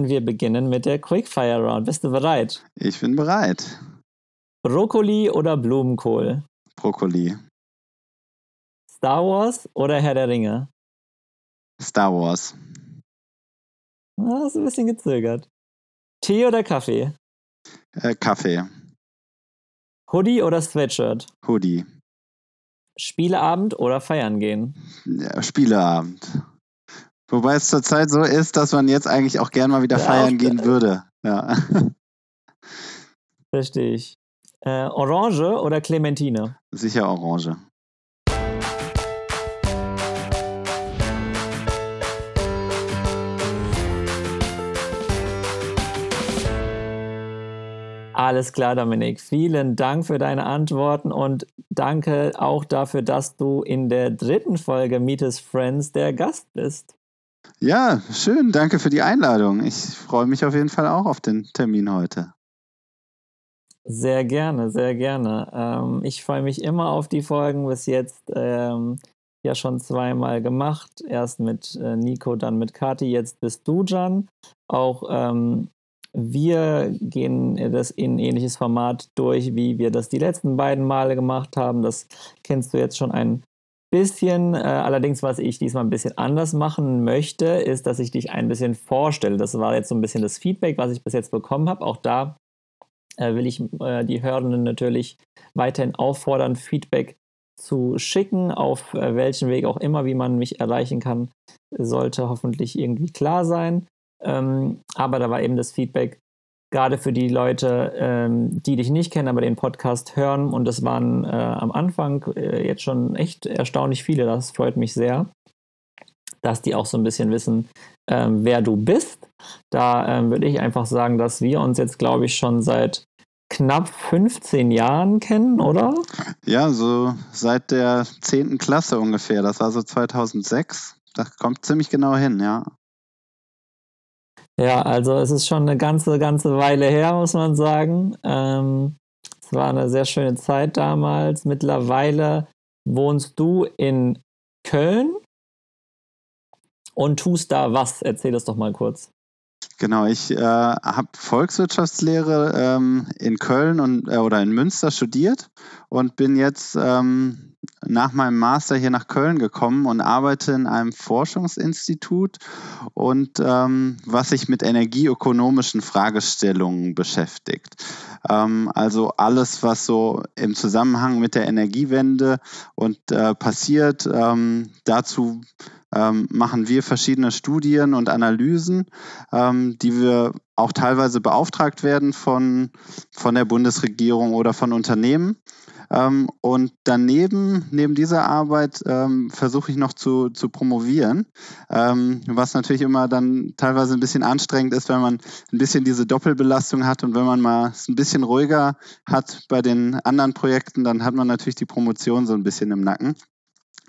Wir beginnen mit der Quickfire Round. Bist du bereit? Ich bin bereit. Brokkoli oder Blumenkohl? Brokkoli. Star Wars oder Herr der Ringe? Star Wars. Ah, hast ein bisschen gezögert. Tee oder Kaffee? Äh, Kaffee. Hoodie oder Sweatshirt? Hoodie. Spieleabend oder feiern gehen? Ja, Spieleabend. Wobei es zurzeit so ist, dass man jetzt eigentlich auch gern mal wieder Ja, feiern gehen würde. Ja. Verstehe ich. Äh, Orange oder Clementine? Sicher Orange. Alles klar, Dominik. Vielen Dank für deine Antworten und danke auch dafür, dass du in der dritten Folge Meet His Friends der Gast bist. Ja, schön. Danke für die Einladung. Ich freue mich auf jeden Fall auch auf den Termin heute. Sehr gerne, sehr gerne. Ähm, ich freue mich immer auf die Folgen bis jetzt. Ähm, ja, schon zweimal gemacht. Erst mit äh, Nico, dann mit Kati. Jetzt bist du, Jan. Auch ähm, wir gehen das in ein ähnliches Format durch, wie wir das die letzten beiden Male gemacht haben. Das kennst du jetzt schon ein bisschen. Äh, allerdings, was ich diesmal ein bisschen anders machen möchte, ist, dass ich dich ein bisschen vorstelle. Das war jetzt so ein bisschen das Feedback, was ich bis jetzt bekommen habe. Auch da äh, will ich äh, die Hörenden natürlich weiterhin auffordern, Feedback zu schicken, auf äh, welchen Weg auch immer, wie man mich erreichen kann, sollte hoffentlich irgendwie klar sein. Ähm, aber da war eben das Feedback, gerade für die Leute, ähm, die dich nicht kennen, aber den Podcast hören. Und das waren äh, am Anfang äh, jetzt schon echt erstaunlich viele. Das freut mich sehr, dass die auch so ein bisschen wissen, ähm, wer du bist. Da ähm, würde ich einfach sagen, dass wir uns jetzt, glaube ich, schon seit knapp 15 Jahren kennen, oder? Ja, so seit der 10. Klasse ungefähr. Das war so 2006. Das kommt ziemlich genau hin, ja. Ja, also es ist schon eine ganze, ganze Weile her, muss man sagen. Ähm, es war eine sehr schöne Zeit damals. Mittlerweile wohnst du in Köln und tust da was? Erzähl das doch mal kurz. Genau, ich äh, habe Volkswirtschaftslehre ähm, in Köln und, äh, oder in Münster studiert und bin jetzt ähm, nach meinem Master hier nach Köln gekommen und arbeite in einem Forschungsinstitut und ähm, was sich mit energieökonomischen Fragestellungen beschäftigt. Ähm, also alles, was so im Zusammenhang mit der Energiewende und äh, passiert, ähm, dazu ähm, machen wir verschiedene Studien und Analysen, ähm, die wir auch teilweise beauftragt werden von, von der Bundesregierung oder von Unternehmen. Ähm, und daneben, neben dieser Arbeit, ähm, versuche ich noch zu, zu promovieren, ähm, was natürlich immer dann teilweise ein bisschen anstrengend ist, wenn man ein bisschen diese Doppelbelastung hat und wenn man mal es ein bisschen ruhiger hat bei den anderen Projekten, dann hat man natürlich die Promotion so ein bisschen im Nacken.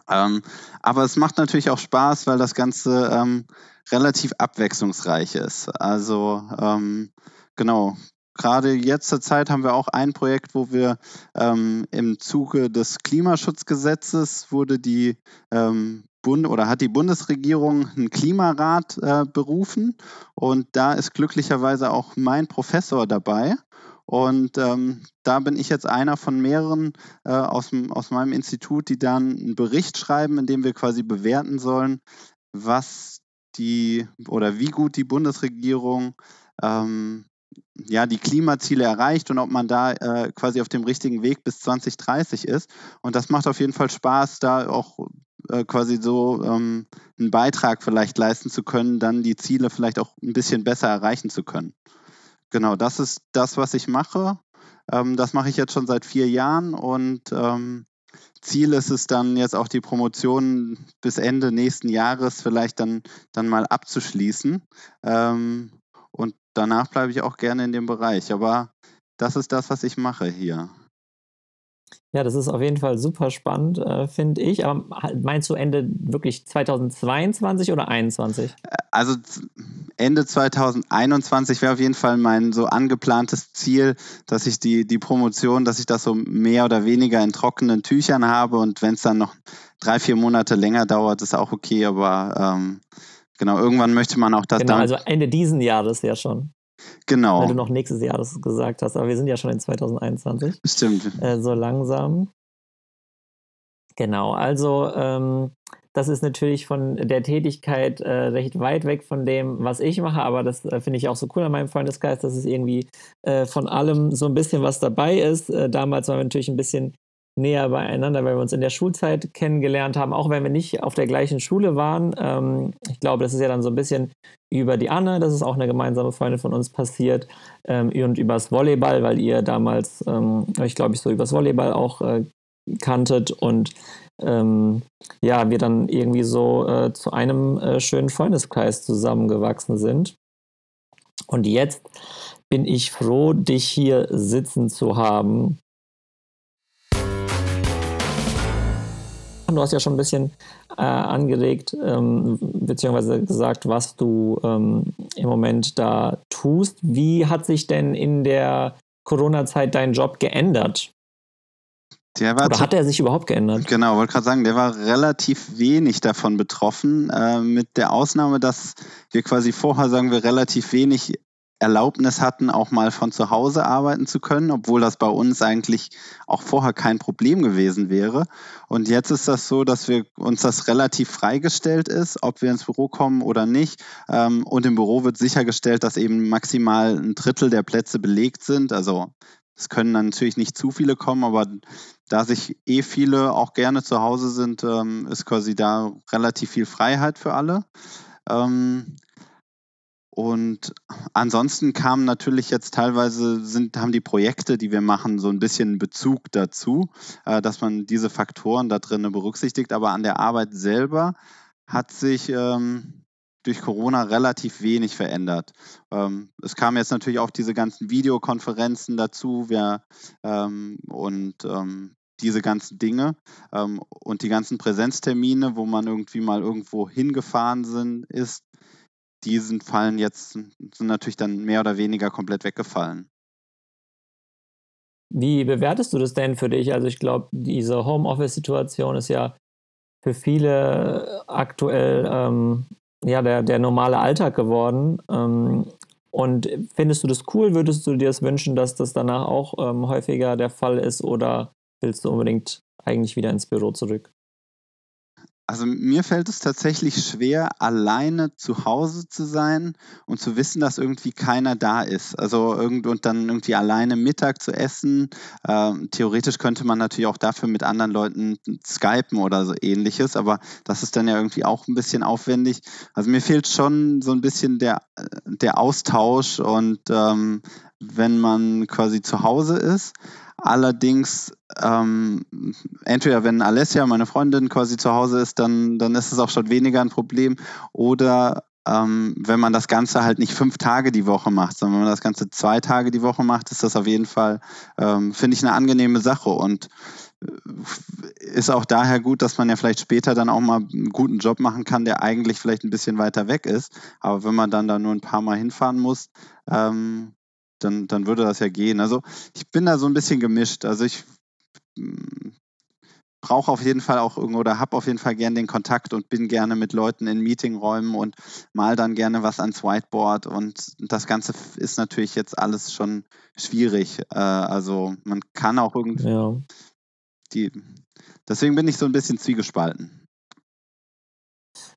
Ähm, aber es macht natürlich auch Spaß, weil das Ganze ähm, relativ abwechslungsreich ist. Also ähm, genau, gerade jetzt zur Zeit haben wir auch ein Projekt, wo wir ähm, im Zuge des Klimaschutzgesetzes wurde die ähm, Bund oder hat die Bundesregierung einen Klimarat äh, berufen und da ist glücklicherweise auch mein Professor dabei. Und ähm, da bin ich jetzt einer von mehreren äh, aus, aus meinem Institut, die dann einen Bericht schreiben, in dem wir quasi bewerten sollen, was die oder wie gut die Bundesregierung ähm, ja, die Klimaziele erreicht und ob man da äh, quasi auf dem richtigen Weg bis 2030 ist. Und das macht auf jeden Fall Spaß, da auch äh, quasi so ähm, einen Beitrag vielleicht leisten zu können, dann die Ziele vielleicht auch ein bisschen besser erreichen zu können. Genau, das ist das, was ich mache. Ähm, das mache ich jetzt schon seit vier Jahren und ähm, Ziel ist es dann jetzt auch die Promotion bis Ende nächsten Jahres vielleicht dann, dann mal abzuschließen. Ähm, und danach bleibe ich auch gerne in dem Bereich. Aber das ist das, was ich mache hier. Ja, das ist auf jeden Fall super spannend, äh, finde ich. Aber meinst du Ende wirklich 2022 oder 2021? Also Ende 2021 wäre auf jeden Fall mein so angeplantes Ziel, dass ich die, die Promotion, dass ich das so mehr oder weniger in trockenen Tüchern habe. Und wenn es dann noch drei, vier Monate länger dauert, ist auch okay. Aber ähm, genau, irgendwann möchte man auch das Genau, dann. also Ende diesen Jahres ja schon. Genau. Weil du noch nächstes Jahr das gesagt hast, aber wir sind ja schon in 2021. Stimmt. Äh, so langsam. Genau, also ähm, das ist natürlich von der Tätigkeit äh, recht weit weg von dem, was ich mache, aber das äh, finde ich auch so cool an meinem Freundeskreis, dass es irgendwie äh, von allem so ein bisschen was dabei ist. Äh, damals waren wir natürlich ein bisschen näher beieinander, weil wir uns in der Schulzeit kennengelernt haben, auch wenn wir nicht auf der gleichen Schule waren. Ähm, ich glaube, das ist ja dann so ein bisschen über die Anne, das ist auch eine gemeinsame Freundin von uns passiert, ähm, und übers Volleyball, weil ihr damals, ähm, ich glaube, ich so übers Volleyball auch äh, kanntet und ähm, ja, wir dann irgendwie so äh, zu einem äh, schönen Freundeskreis zusammengewachsen sind. Und jetzt bin ich froh, dich hier sitzen zu haben. Du hast ja schon ein bisschen äh, angeregt, ähm, beziehungsweise gesagt, was du ähm, im Moment da tust. Wie hat sich denn in der Corona-Zeit dein Job geändert? Oder hat er sich überhaupt geändert? Genau, wollte gerade sagen, der war relativ wenig davon betroffen, äh, mit der Ausnahme, dass wir quasi vorher, sagen wir, relativ wenig Erlaubnis hatten, auch mal von zu Hause arbeiten zu können, obwohl das bei uns eigentlich auch vorher kein Problem gewesen wäre. Und jetzt ist das so, dass wir uns das relativ freigestellt ist, ob wir ins Büro kommen oder nicht. Ähm, und im Büro wird sichergestellt, dass eben maximal ein Drittel der Plätze belegt sind. Also es können dann natürlich nicht zu viele kommen, aber da sich eh viele auch gerne zu Hause sind, ähm, ist quasi da relativ viel Freiheit für alle. Und ansonsten kamen natürlich jetzt teilweise, sind, haben die Projekte, die wir machen, so ein bisschen Bezug dazu, äh, dass man diese Faktoren da drin berücksichtigt. Aber an der Arbeit selber hat sich ähm, durch Corona relativ wenig verändert. Ähm, es kamen jetzt natürlich auch diese ganzen Videokonferenzen dazu wir, ähm, und ähm, diese ganzen Dinge ähm, und die ganzen Präsenztermine, wo man irgendwie mal irgendwo hingefahren sind, ist, diesen fallen jetzt, sind natürlich dann mehr oder weniger komplett weggefallen. Wie bewertest du das denn für dich? Also ich glaube, diese Homeoffice-Situation ist ja für viele aktuell ähm, ja, der, der normale Alltag geworden. Ähm, und findest du das cool? Würdest du dir das wünschen, dass das danach auch ähm, häufiger der Fall ist oder willst du unbedingt eigentlich wieder ins Büro zurück? Also mir fällt es tatsächlich schwer, alleine zu Hause zu sein und zu wissen, dass irgendwie keiner da ist. Also irgend und dann irgendwie alleine Mittag zu essen. Ähm, theoretisch könnte man natürlich auch dafür mit anderen Leuten skypen oder so ähnliches, aber das ist dann ja irgendwie auch ein bisschen aufwendig. Also mir fehlt schon so ein bisschen der, der Austausch und ähm, wenn man quasi zu Hause ist. Allerdings, ähm, entweder wenn Alessia, meine Freundin, quasi zu Hause ist, dann, dann ist es auch schon weniger ein Problem. Oder ähm, wenn man das Ganze halt nicht fünf Tage die Woche macht, sondern wenn man das Ganze zwei Tage die Woche macht, ist das auf jeden Fall, ähm, finde ich, eine angenehme Sache. Und äh, ist auch daher gut, dass man ja vielleicht später dann auch mal einen guten Job machen kann, der eigentlich vielleicht ein bisschen weiter weg ist. Aber wenn man dann da nur ein paar Mal hinfahren muss, ähm, dann, dann würde das ja gehen. Also ich bin da so ein bisschen gemischt. Also ich hm, brauche auf jeden Fall auch irgendwo oder habe auf jeden Fall gern den Kontakt und bin gerne mit Leuten in Meetingräumen und mal dann gerne was ans Whiteboard und das Ganze ist natürlich jetzt alles schon schwierig. Äh, also man kann auch irgendwie ja. die deswegen bin ich so ein bisschen zwiegespalten.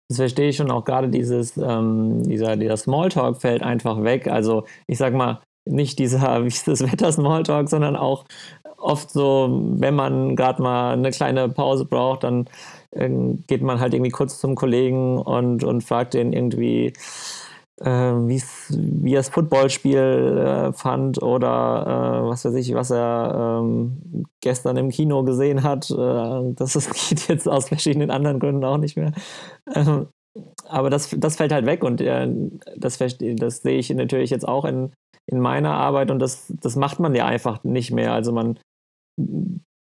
Das verstehe ich schon auch gerade dieses, ähm, dieser, dieser Smalltalk fällt einfach weg. Also ich sag mal, nicht dieser, wie ist das Wetter Smalltalk, sondern auch oft so, wenn man gerade mal eine kleine Pause braucht, dann äh, geht man halt irgendwie kurz zum Kollegen und, und fragt den irgendwie, äh, wie er das Footballspiel äh, fand oder äh, was weiß ich, was er ähm, gestern im Kino gesehen hat. Äh, das, das geht jetzt aus verschiedenen anderen Gründen auch nicht mehr. Ähm, aber das, das fällt halt weg und äh, das, das sehe ich natürlich jetzt auch in in meiner Arbeit und das, das macht man ja einfach nicht mehr. Also man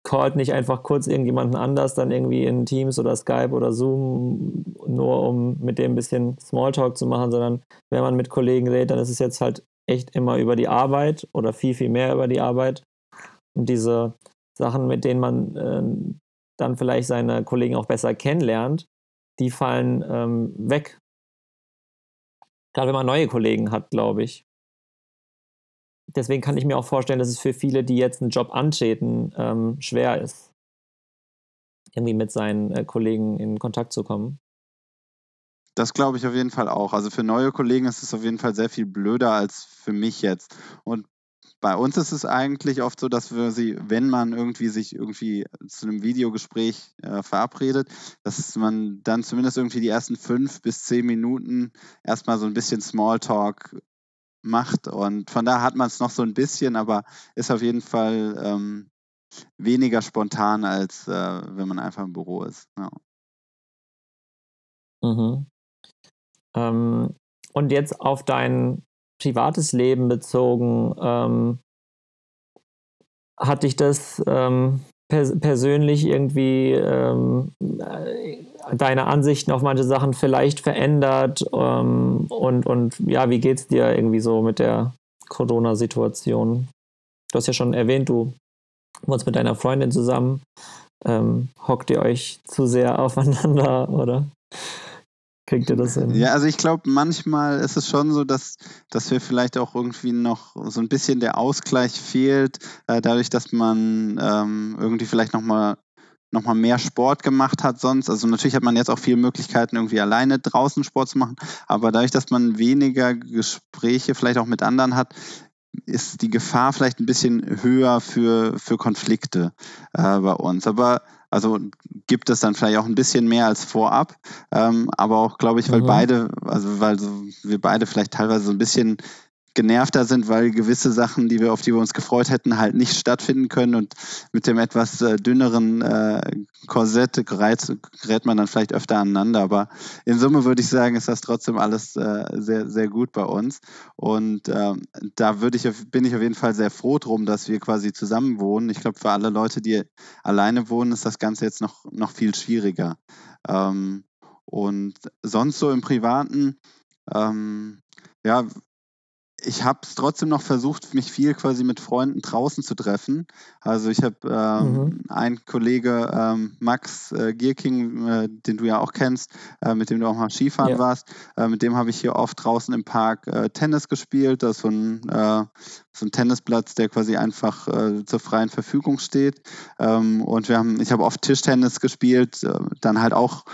callt nicht einfach kurz irgendjemanden anders, dann irgendwie in Teams oder Skype oder Zoom, nur um mit dem ein bisschen Smalltalk zu machen, sondern wenn man mit Kollegen redet, dann ist es jetzt halt echt immer über die Arbeit oder viel, viel mehr über die Arbeit. Und diese Sachen, mit denen man äh, dann vielleicht seine Kollegen auch besser kennenlernt, die fallen ähm, weg. Gerade wenn man neue Kollegen hat, glaube ich. Deswegen kann ich mir auch vorstellen, dass es für viele, die jetzt einen Job antreten, ähm, schwer ist, irgendwie mit seinen äh, Kollegen in Kontakt zu kommen. Das glaube ich auf jeden Fall auch. Also für neue Kollegen ist es auf jeden Fall sehr viel blöder als für mich jetzt. Und bei uns ist es eigentlich oft so, dass wir sie, wenn man irgendwie sich irgendwie zu einem Videogespräch äh, verabredet, dass man dann zumindest irgendwie die ersten fünf bis zehn Minuten erstmal so ein bisschen Smalltalk macht. Und von da hat man es noch so ein bisschen, aber ist auf jeden Fall ähm, weniger spontan, als äh, wenn man einfach im Büro ist. Ja. Mhm. Ähm, und jetzt auf dein privates Leben bezogen, ähm, hat dich das ähm, pers persönlich irgendwie ähm, äh, deine Ansichten auf manche Sachen vielleicht verändert? Ähm, und, und ja, wie geht es dir irgendwie so mit der Corona-Situation? Du hast ja schon erwähnt, du wohnst mit deiner Freundin zusammen. Ähm, hockt ihr euch zu sehr aufeinander oder? Kriegt ihr das hin? Ja, also ich glaube, manchmal ist es schon so, dass, dass wir vielleicht auch irgendwie noch so ein bisschen der Ausgleich fehlt, äh, dadurch, dass man ähm, irgendwie vielleicht nochmal noch mal mehr Sport gemacht hat sonst. Also natürlich hat man jetzt auch viele Möglichkeiten, irgendwie alleine draußen Sport zu machen, aber dadurch, dass man weniger Gespräche vielleicht auch mit anderen hat, ist die Gefahr vielleicht ein bisschen höher für, für Konflikte äh, bei uns. Aber also gibt es dann vielleicht auch ein bisschen mehr als vorab, ähm, aber auch, glaube ich, weil mhm. beide, also weil wir beide vielleicht teilweise so ein bisschen genervter sind, weil gewisse Sachen, die wir auf die wir uns gefreut hätten, halt nicht stattfinden können und mit dem etwas äh, dünneren äh, Korsett gerät, gerät man dann vielleicht öfter aneinander. Aber in Summe würde ich sagen, ist das trotzdem alles äh, sehr, sehr gut bei uns. Und ähm, da würde ich, bin ich auf jeden Fall sehr froh drum, dass wir quasi zusammen wohnen. Ich glaube, für alle Leute, die alleine wohnen, ist das Ganze jetzt noch, noch viel schwieriger. Ähm, und sonst so im Privaten, ähm, ja, ich habe es trotzdem noch versucht, mich viel quasi mit Freunden draußen zu treffen. Also ich habe ähm, mhm. einen Kollege, ähm, Max äh, Gierking, äh, den du ja auch kennst, äh, mit dem du auch mal Skifahren ja. warst, äh, mit dem habe ich hier oft draußen im Park äh, Tennis gespielt. Das ist so ein, äh, so ein Tennisplatz, der quasi einfach zur freien Verfügung steht. Ähm, und wir haben, ich habe oft Tischtennis gespielt, dann halt auch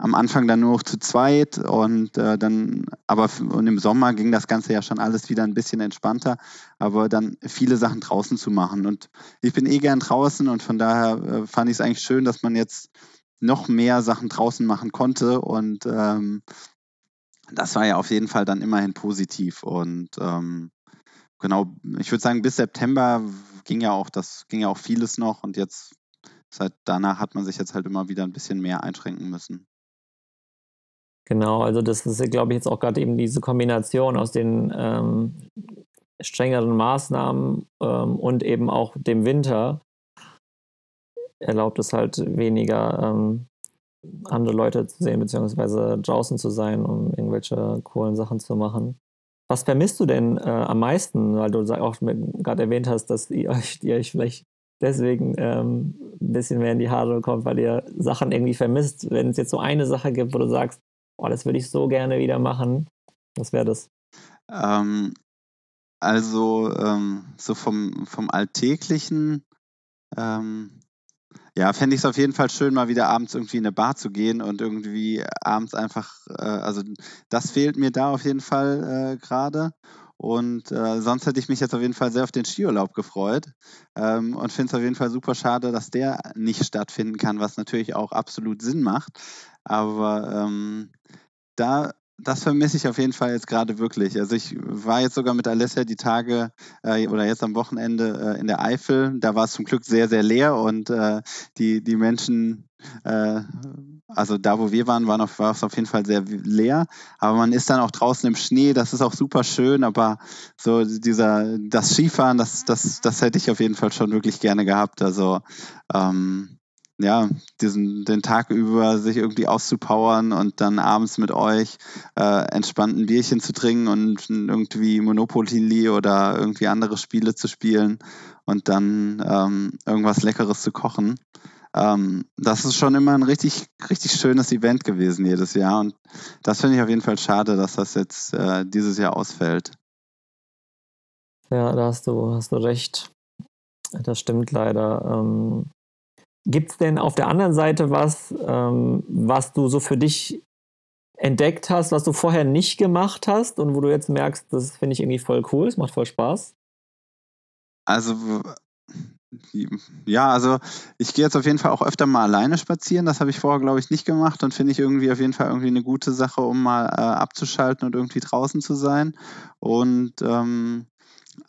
am Anfang dann nur noch zu zweit und äh, dann, aber und im Sommer ging das Ganze ja schon alles wieder ein bisschen entspannter, aber dann viele Sachen draußen zu machen. Und ich bin eh gern draußen und von daher äh, fand ich es eigentlich schön, dass man jetzt noch mehr Sachen draußen machen konnte und ähm, das war ja auf jeden Fall dann immerhin positiv und ähm, genau, ich würde sagen, bis September ging ja auch das, ging ja auch vieles noch und jetzt seit danach hat man sich jetzt halt immer wieder ein bisschen mehr einschränken müssen. Genau, also das ist, glaube ich, jetzt auch gerade eben diese Kombination aus den ähm, strengeren Maßnahmen ähm, und eben auch dem Winter erlaubt es halt weniger ähm, andere Leute zu sehen, beziehungsweise draußen zu sein, um irgendwelche coolen Sachen zu machen. Was vermisst du denn äh, am meisten, weil du auch gerade erwähnt hast, dass ihr euch, ihr euch vielleicht deswegen ähm, ein bisschen mehr in die Haare kommt, weil ihr Sachen irgendwie vermisst. Wenn es jetzt so eine Sache gibt, wo du sagst, oh, das würde ich so gerne wieder machen. Was wäre das? Ähm, also ähm, so vom, vom Alltäglichen, ähm, ja, fände ich es auf jeden Fall schön, mal wieder abends irgendwie in eine Bar zu gehen und irgendwie abends einfach, äh, also das fehlt mir da auf jeden Fall äh, gerade. Und äh, sonst hätte ich mich jetzt auf jeden Fall sehr auf den Skiurlaub gefreut ähm, und finde es auf jeden Fall super schade, dass der nicht stattfinden kann, was natürlich auch absolut Sinn macht. Aber ähm, da das vermisse ich auf jeden Fall jetzt gerade wirklich. Also ich war jetzt sogar mit Alessia die Tage äh, oder jetzt am Wochenende äh, in der Eifel. Da war es zum Glück sehr, sehr leer und äh, die, die Menschen, äh, also da wo wir waren, war, es auf jeden Fall sehr leer. Aber man ist dann auch draußen im Schnee, das ist auch super schön, aber so dieser, das Skifahren, das, das, das hätte ich auf jeden Fall schon wirklich gerne gehabt. Also ähm, ja, diesen, den Tag über sich irgendwie auszupowern und dann abends mit euch äh, entspannt ein Bierchen zu trinken und irgendwie Monopoly oder irgendwie andere Spiele zu spielen und dann ähm, irgendwas Leckeres zu kochen. ähm, das ist schon immer ein richtig, richtig schönes Event gewesen jedes Jahr. Und das finde ich auf jeden Fall schade, dass das jetzt äh, dieses Jahr ausfällt. Ja, da hast du, hast du recht. Das stimmt leider. Ähm, Gibt es denn auf der anderen Seite was, ähm, was du so für dich entdeckt hast, was du vorher nicht gemacht hast und wo du jetzt merkst, das finde ich irgendwie voll cool, es macht voll Spaß? Also ja, also ich gehe jetzt auf jeden Fall auch öfter mal alleine spazieren. Das habe ich vorher, glaube ich, nicht gemacht und finde ich irgendwie auf jeden Fall irgendwie eine gute Sache, um mal äh, abzuschalten und irgendwie draußen zu sein. Und ähm,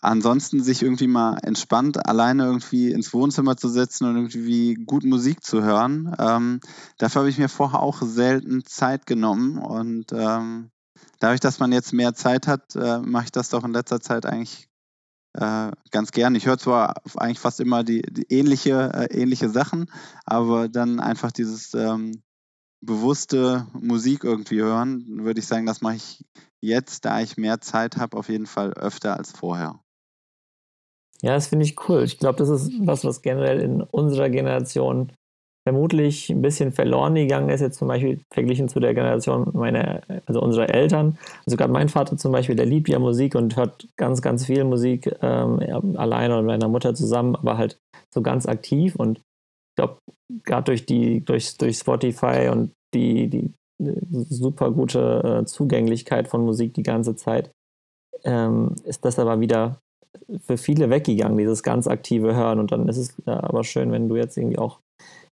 ansonsten sich irgendwie mal entspannt alleine irgendwie ins Wohnzimmer zu setzen und irgendwie gut Musik zu hören. Ähm, dafür habe ich mir vorher auch selten Zeit genommen und ähm, dadurch, dass man jetzt mehr Zeit hat, äh, mache ich das doch in letzter Zeit eigentlich äh, ganz gern. Ich höre zwar eigentlich fast immer die, die ähnliche, äh, ähnliche Sachen, aber dann einfach dieses ähm, bewusste Musik irgendwie hören, würde ich sagen, das mache ich jetzt, da ich mehr Zeit habe, auf jeden Fall öfter als vorher. Ja, das finde ich cool. Ich glaube, das ist was, was generell in unserer Generation vermutlich ein bisschen verloren gegangen ist, jetzt zum Beispiel verglichen zu der Generation meiner, also unserer Eltern. Also gerade mein Vater zum Beispiel, der liebt ja Musik und hört ganz, ganz viel Musik ähm, alleine oder mit meiner Mutter zusammen, aber halt so ganz aktiv und ich glaube, gerade durch die, durch, durch Spotify und die, die super gute äh, Zugänglichkeit von Musik die ganze Zeit, ähm, ist das aber wieder für viele weggegangen, dieses ganz aktive Hören. Und dann ist es ja aber schön, wenn du jetzt irgendwie auch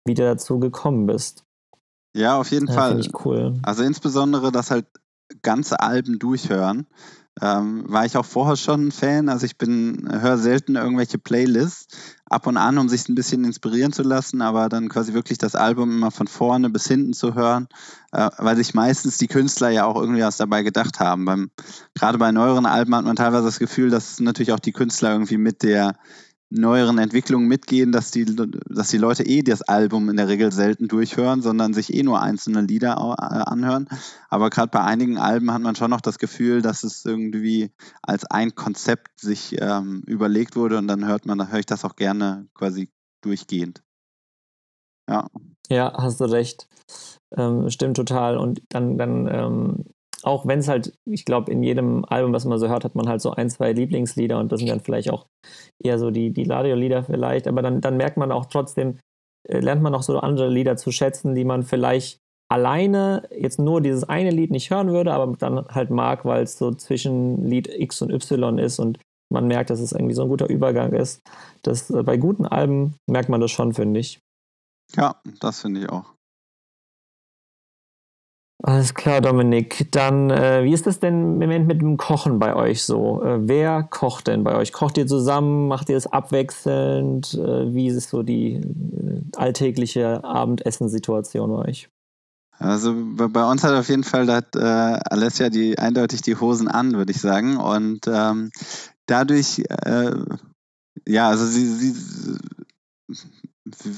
wieder dazu gekommen bist. Ja, auf jeden ja, Fall. Finde ich cool. Also insbesondere das halt ganze Alben durchhören. Ähm, war ich auch vorher schon ein Fan. Also ich bin, höre selten irgendwelche Playlists, ab und an, um sich ein bisschen inspirieren zu lassen, aber dann quasi wirklich das Album immer von vorne bis hinten zu hören, äh, weil sich meistens die Künstler ja auch irgendwie was dabei gedacht haben. Beim, gerade bei neueren Alben hat man teilweise das Gefühl, dass natürlich auch die Künstler irgendwie mit der neueren Entwicklungen mitgehen, dass die, dass die Leute eh das Album in der Regel selten durchhören, sondern sich eh nur einzelne Lieder äh, anhören. Aber gerade bei einigen Alben hat man schon noch das Gefühl, dass es irgendwie als ein Konzept sich ähm, überlegt wurde und dann hört man, da höre ich das auch gerne quasi durchgehend. Ja. Ja, hast du recht. Ähm, stimmt total. Und dann, dann ähm, auch wenn es halt, ich glaube, in jedem Album, was man so hört, hat man halt so ein, zwei Lieblingslieder und das sind dann vielleicht auch eher so die, die Ladio-Lieder vielleicht, aber dann, dann merkt man auch trotzdem, äh, lernt man auch so andere Lieder zu schätzen, die man vielleicht alleine jetzt nur dieses eine Lied nicht hören würde, aber dann halt mag, weil es so zwischen Lied X und Y ist und man merkt, dass es irgendwie so ein guter Übergang ist. Das, äh, bei guten Alben merkt man das schon, finde ich. Ja, das finde ich auch. Alles klar, Dominik. Dann, äh, wie ist das denn im Moment mit dem Kochen bei euch so? Äh, wer kocht denn bei euch? Kocht ihr zusammen? Macht ihr es abwechselnd? Äh, wie ist so die äh, alltägliche Abendessensituation bei euch? Also bei uns hat auf jeden Fall hat, äh, Alessia die eindeutig die Hosen an, würde ich sagen. Und ähm, dadurch, äh, ja, also sie, sie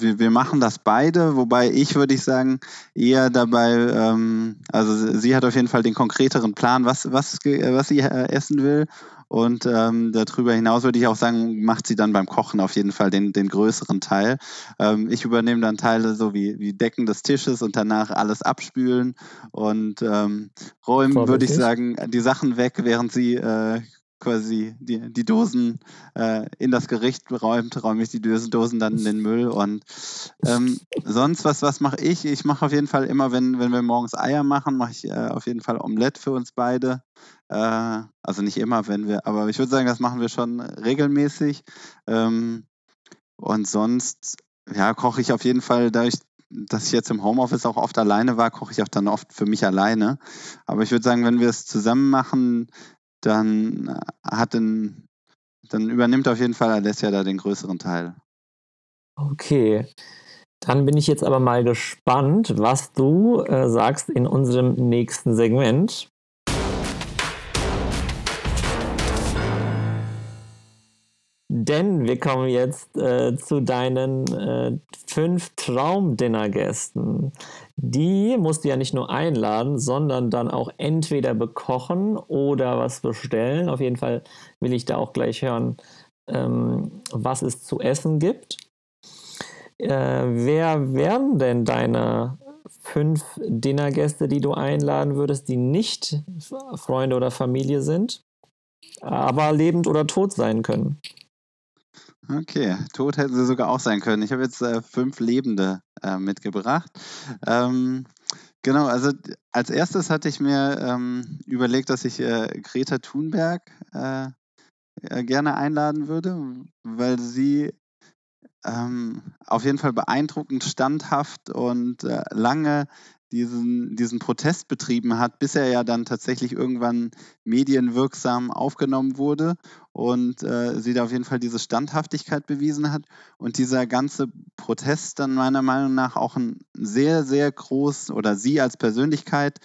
wir, wir machen das beide, wobei ich würde ich sagen, eher dabei, ähm, also sie hat auf jeden Fall den konkreteren Plan, was, was, was sie äh, essen will. Und ähm, darüber hinaus würde ich auch sagen, macht sie dann beim Kochen auf jeden Fall den, den größeren Teil. Ähm, ich übernehme dann Teile so wie, wie Decken des Tisches und danach alles abspülen und ähm, räumen, würde ich sagen, die Sachen weg, während sie äh, quasi die, die Dosen äh, in das Gericht räumt, räume ich die Dosen dann in den Müll. Und ähm, sonst, was, was mache ich? Ich mache auf jeden Fall immer, wenn, wenn wir morgens Eier machen, mache ich äh, auf jeden Fall Omelette für uns beide. Äh, also nicht immer, wenn wir, aber ich würde sagen, das machen wir schon regelmäßig. Ähm, und sonst, ja, koche ich auf jeden Fall dadurch, dass ich jetzt im Homeoffice auch oft alleine war, koche ich auch dann oft für mich alleine. Aber ich würde sagen, wenn wir es zusammen machen, dann äh, hat ein, dann übernimmt auf jeden Fall Alessia da den größeren Teil. Okay. Dann bin ich jetzt aber mal gespannt, was du äh, sagst in unserem nächsten Segment. Denn wir kommen jetzt äh, zu deinen äh, fünf Traumdinnergästen. Die musst du ja nicht nur einladen, sondern dann auch entweder bekochen oder was bestellen. Auf jeden Fall will ich da auch gleich hören, ähm, was es zu essen gibt. äh, wer wären denn deine fünf Dinnergäste, die du einladen würdest, die nicht Freunde oder Familie sind, aber lebend oder tot sein können? Okay, tot hätten sie sogar auch sein können. Ich habe jetzt äh, fünf Lebende äh, mitgebracht. Ähm, genau, also als erstes hatte ich mir ähm, überlegt, dass ich äh, Greta Thunberg äh, äh, gerne einladen würde, weil sie ähm, auf jeden Fall beeindruckend standhaft und äh, lange diesen, diesen Protest betrieben hat, bis er ja dann tatsächlich irgendwann medienwirksam aufgenommen wurde und äh, sie da auf jeden Fall diese Standhaftigkeit bewiesen hat und dieser ganze Protest dann meiner Meinung nach auch ein sehr, sehr groß oder sie als Persönlichkeit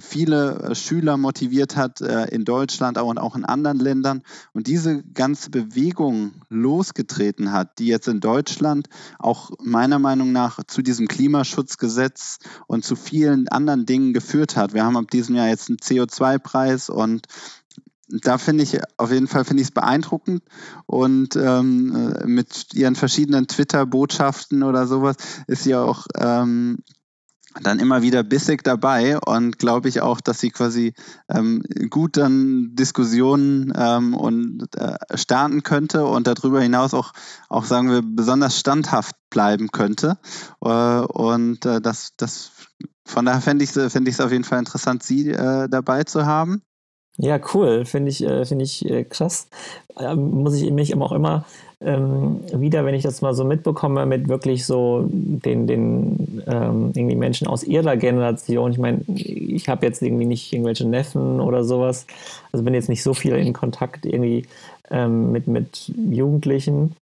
viele äh, Schüler motiviert hat äh, in Deutschland und auch in anderen Ländern und diese ganze Bewegung losgetreten hat, die jetzt in Deutschland auch meiner Meinung nach zu diesem Klimaschutzgesetz und zu vielen anderen Dingen geführt hat. Wir haben ab diesem Jahr jetzt einen CO2-Preis und da finde ich auf jeden Fall finde ich es beeindruckend und ähm, äh, mit ihren verschiedenen Twitter-Botschaften oder sowas ist sie auch ähm, dann immer wieder bissig dabei und glaube ich auch, dass sie quasi ähm, gut dann Diskussionen ähm, und äh, starten könnte und darüber hinaus auch, auch sagen wir, besonders standhaft bleiben könnte. Äh, und äh, das, das von daher fände ich es fänd auf jeden Fall interessant, sie äh, dabei zu haben. Ja, cool. Finde ich, äh, ich äh, krass. Ähm, muss ich mich auch immer ähm, wieder, wenn ich das mal so mitbekomme, mit wirklich so den, den ähm, irgendwie Menschen aus ihrer Generation. Ich meine, ich habe jetzt irgendwie nicht irgendwelche Neffen oder sowas. Also bin jetzt nicht so viel in Kontakt irgendwie ähm, mit, mit Jugendlichen.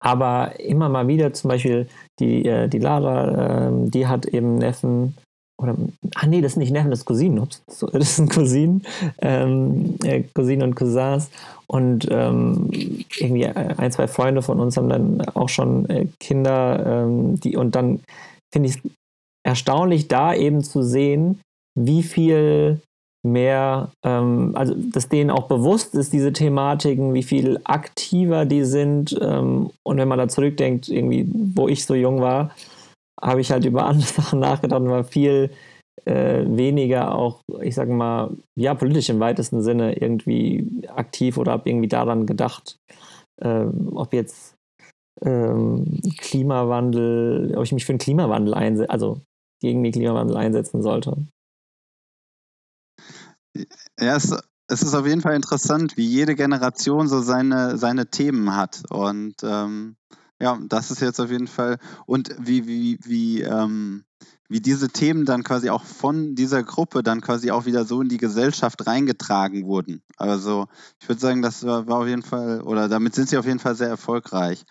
Aber immer mal wieder, zum Beispiel die, äh, die Lara, äh, die hat eben Neffen oder, ah nee, das sind nicht Neffen, das ist Cousinen, ups, das sind Cousinen, ähm, äh, Cousinen und Cousins. Und ähm, irgendwie ein, zwei Freunde von uns haben dann auch schon äh, Kinder, ähm, die und dann finde ich es erstaunlich, da eben zu sehen, wie viel mehr, ähm, also dass denen auch bewusst ist, diese Thematiken, wie viel aktiver die sind. Ähm, und wenn man da zurückdenkt, irgendwie, wo ich so jung war, habe ich halt über andere Sachen nachgedacht und war viel äh, weniger auch, ich sage mal, ja, politisch im weitesten Sinne irgendwie aktiv oder habe irgendwie daran gedacht, äh, ob jetzt ähm, Klimawandel, ob ich mich für den Klimawandel einsetze, also gegen den Klimawandel einsetzen sollte. Ja, es, es, ist auf jeden Fall interessant, wie jede Generation so seine, seine Themen hat. Und ähm, ja, das ist jetzt auf jeden Fall. Und wie, wie, wie, ähm, wie diese Themen dann quasi auch von dieser Gruppe dann quasi auch wieder so in die Gesellschaft reingetragen wurden. Also ich würde sagen, das war, war, auf jeden Fall, oder damit sind sie auf jeden Fall sehr erfolgreich.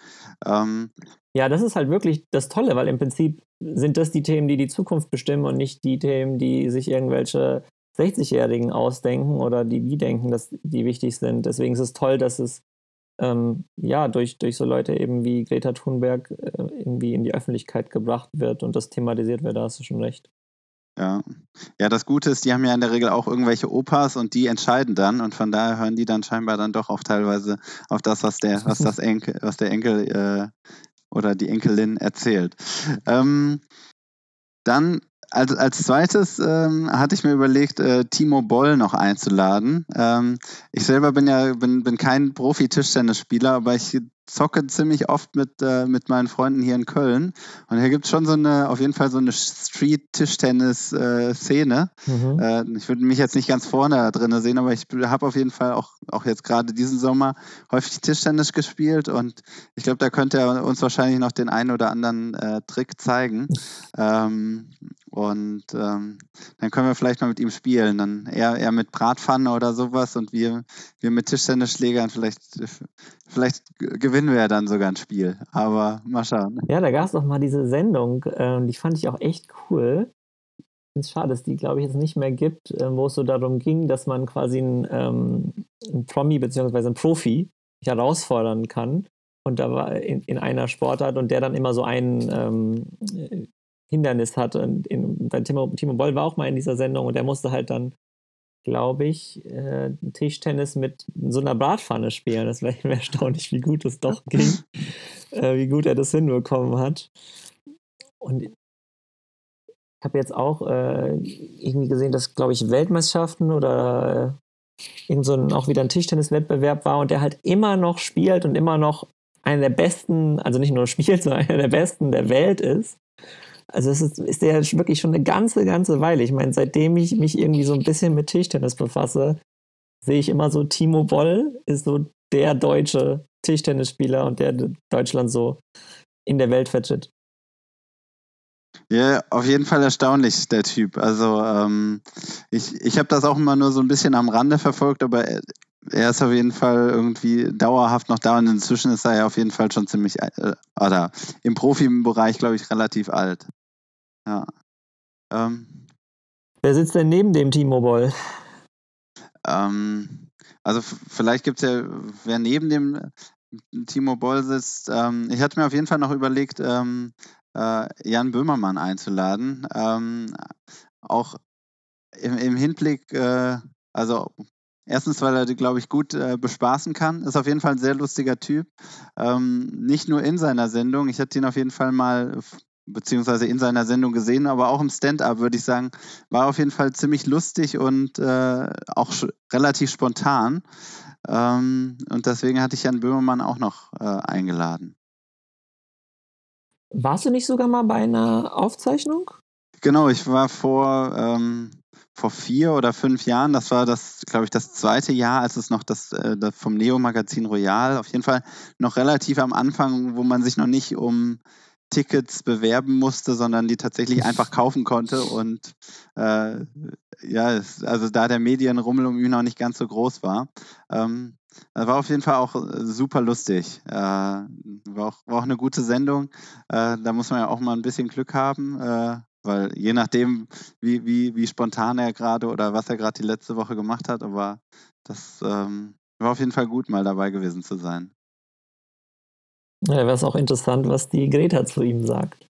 Ähm, ja, das ist halt wirklich das Tolle, weil im Prinzip sind das die Themen, die die Zukunft bestimmen und nicht die Themen, die sich irgendwelche 60-Jährigen ausdenken oder die die denken, dass die wichtig sind. Deswegen ist es toll, dass es ähm, ja, durch, durch so Leute eben wie Greta Thunberg äh, irgendwie in die Öffentlichkeit gebracht wird und das thematisiert wird, da hast du schon recht. Ja. ja, das Gute ist, die haben ja in der Regel auch irgendwelche Opas und die entscheiden dann und von daher hören die dann scheinbar dann doch auch teilweise auf das, was der, was das Enkel, was der Enkel äh, oder die Enkelin erzählt. Ähm, dann als, als zweites ähm, hatte ich mir überlegt, äh, Timo Boll noch einzuladen. Ähm, ich selber bin ja bin, bin kein Profi-Tischtennisspieler, aber ich zocke ziemlich oft mit, äh, mit meinen Freunden hier in Köln. Und hier gibt es schon so eine, auf jeden Fall so eine Street-Tischtennis-Szene. Mhm. Äh, ich würde mich jetzt nicht ganz vorne drin sehen, aber ich habe auf jeden Fall auch, auch jetzt gerade diesen Sommer häufig Tischtennis gespielt und ich glaube, da könnte er uns wahrscheinlich noch den einen oder anderen äh, Trick zeigen. ähm, und ähm, dann können wir vielleicht mal mit ihm spielen. Dann er, er mit Bratpfanne oder sowas und wir, wir mit Tischtennisschlägern. Vielleicht, vielleicht gewinnen wir ja dann sogar ein Spiel. Aber mal schauen. Ja, da gab es doch mal diese Sendung, äh, die fand ich auch echt cool. Es ist schade, dass die, glaube ich, jetzt nicht mehr gibt, äh, wo es so darum ging, dass man quasi einen, ähm, einen Promi bzw. einen Profi herausfordern kann. Und da war in, in einer Sportart und der dann immer so einen ähm, Hindernis hatte. Und in, Timo, Timo Boll war auch mal in dieser Sendung und er musste halt dann, glaube ich, äh, Tischtennis mit so einer Bratpfanne spielen. Das wäre erstaunlich, wie gut es doch ging. äh, wie gut er das hinbekommen hat. Und ich habe jetzt auch äh, irgendwie gesehen, dass, glaube ich, Weltmeisterschaften oder äh, irgend so ein, auch wieder ein Tischtenniswettbewerb war und der halt immer noch spielt und immer noch einer der besten, also nicht nur spielt, sondern einer der besten der Welt ist. Also es ist, ist ja wirklich schon eine ganze, ganze Weile. Ich meine, seitdem ich mich irgendwie so ein bisschen mit Tischtennis befasse, sehe ich immer so, Timo Boll ist so der deutsche Tischtennisspieler und der Deutschland so in der Welt vertritt. Ja, auf jeden Fall erstaunlich, der Typ. Also ähm, ich, ich habe das auch immer nur so ein bisschen am Rande verfolgt, aber er, ist auf jeden Fall irgendwie dauerhaft noch da und inzwischen ist er ja auf jeden Fall schon ziemlich, äh, oder im Profibereich, glaube ich, relativ alt. Ja. Ähm, Wer sitzt denn neben dem Timo Boll? Ähm, also vielleicht gibt es ja, wer neben dem Timo Boll sitzt, ähm, ich hatte mir auf jeden Fall noch überlegt, ähm, äh, Jan Böhmermann einzuladen. Ähm, auch im, im Hinblick, äh, also Erstens, weil er die, glaube ich, gut äh, bespaßen kann. Ist auf jeden Fall ein sehr lustiger Typ. Ähm, nicht nur in seiner Sendung. Ich hatte ihn auf jeden Fall mal beziehungsweise in seiner Sendung gesehen, aber auch im Stand-up würde ich sagen, war auf jeden Fall ziemlich lustig und äh, auch relativ spontan. Ähm, und deswegen hatte ich Jan Böhmermann auch noch äh, eingeladen. Warst du nicht sogar mal bei einer Aufzeichnung? Genau, ich war vor, ähm, vor vier oder fünf Jahren, das war das, glaube ich, das zweite Jahr, als es noch das, äh, das vom Neo-Magazin Royal, auf jeden Fall noch relativ am Anfang, wo man sich noch nicht um Tickets bewerben musste, sondern die tatsächlich einfach kaufen konnte. Und äh, ja, also da der Medienrummel um ihn noch nicht ganz so groß war. Ähm, war auf jeden Fall auch äh, super lustig. Äh, war, auch, war auch eine gute Sendung. Äh, da muss man ja auch mal ein bisschen Glück haben, äh, weil je nachdem, wie, wie, wie spontan er gerade oder was er gerade die letzte Woche gemacht hat, aber das ähm, war auf jeden Fall gut, mal dabei gewesen zu sein. Ja, wäre es auch interessant, was die Greta zu ihm sagt.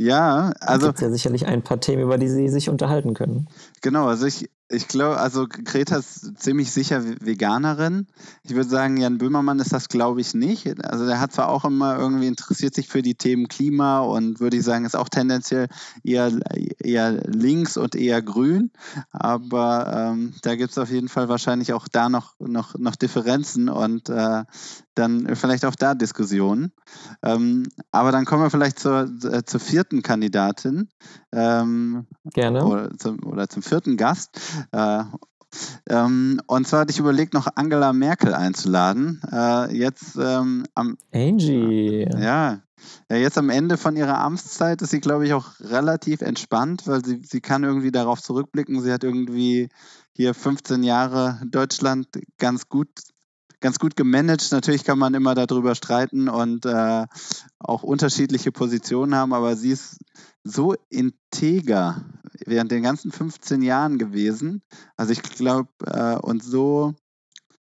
Ja, also. Es gibt ja sicherlich ein paar Themen, über die sie sich unterhalten können. Genau, also ich, ich glaube, also Greta ist ziemlich sicher Veganerin. Ich würde sagen, Jan Böhmermann ist das, glaube ich, nicht. Also der hat zwar auch immer irgendwie interessiert sich für die Themen Klima und würde ich sagen, ist auch tendenziell eher, eher links und eher grün. Aber ähm, da gibt es auf jeden Fall wahrscheinlich auch da noch, noch, noch Differenzen und äh, dann vielleicht auch da Diskussionen. Ähm, aber dann kommen wir vielleicht zur, äh, zur vierten Kandidatin. Ähm, Gerne. Oder zum, oder zum vierten Gast. Äh, ähm, und zwar hatte ich überlegt, noch Angela Merkel einzuladen. Äh, jetzt ähm, am Angie. Ja, ja, jetzt am Ende von ihrer Amtszeit ist sie, glaube ich, auch relativ entspannt, weil sie, sie kann irgendwie darauf zurückblicken. Sie hat irgendwie hier 15 Jahre Deutschland ganz gut ganz gut gemanagt. Natürlich kann man immer darüber streiten und äh, auch unterschiedliche Positionen haben, aber sie ist so integer während den ganzen 15 Jahren gewesen. Also ich glaube, äh, und so,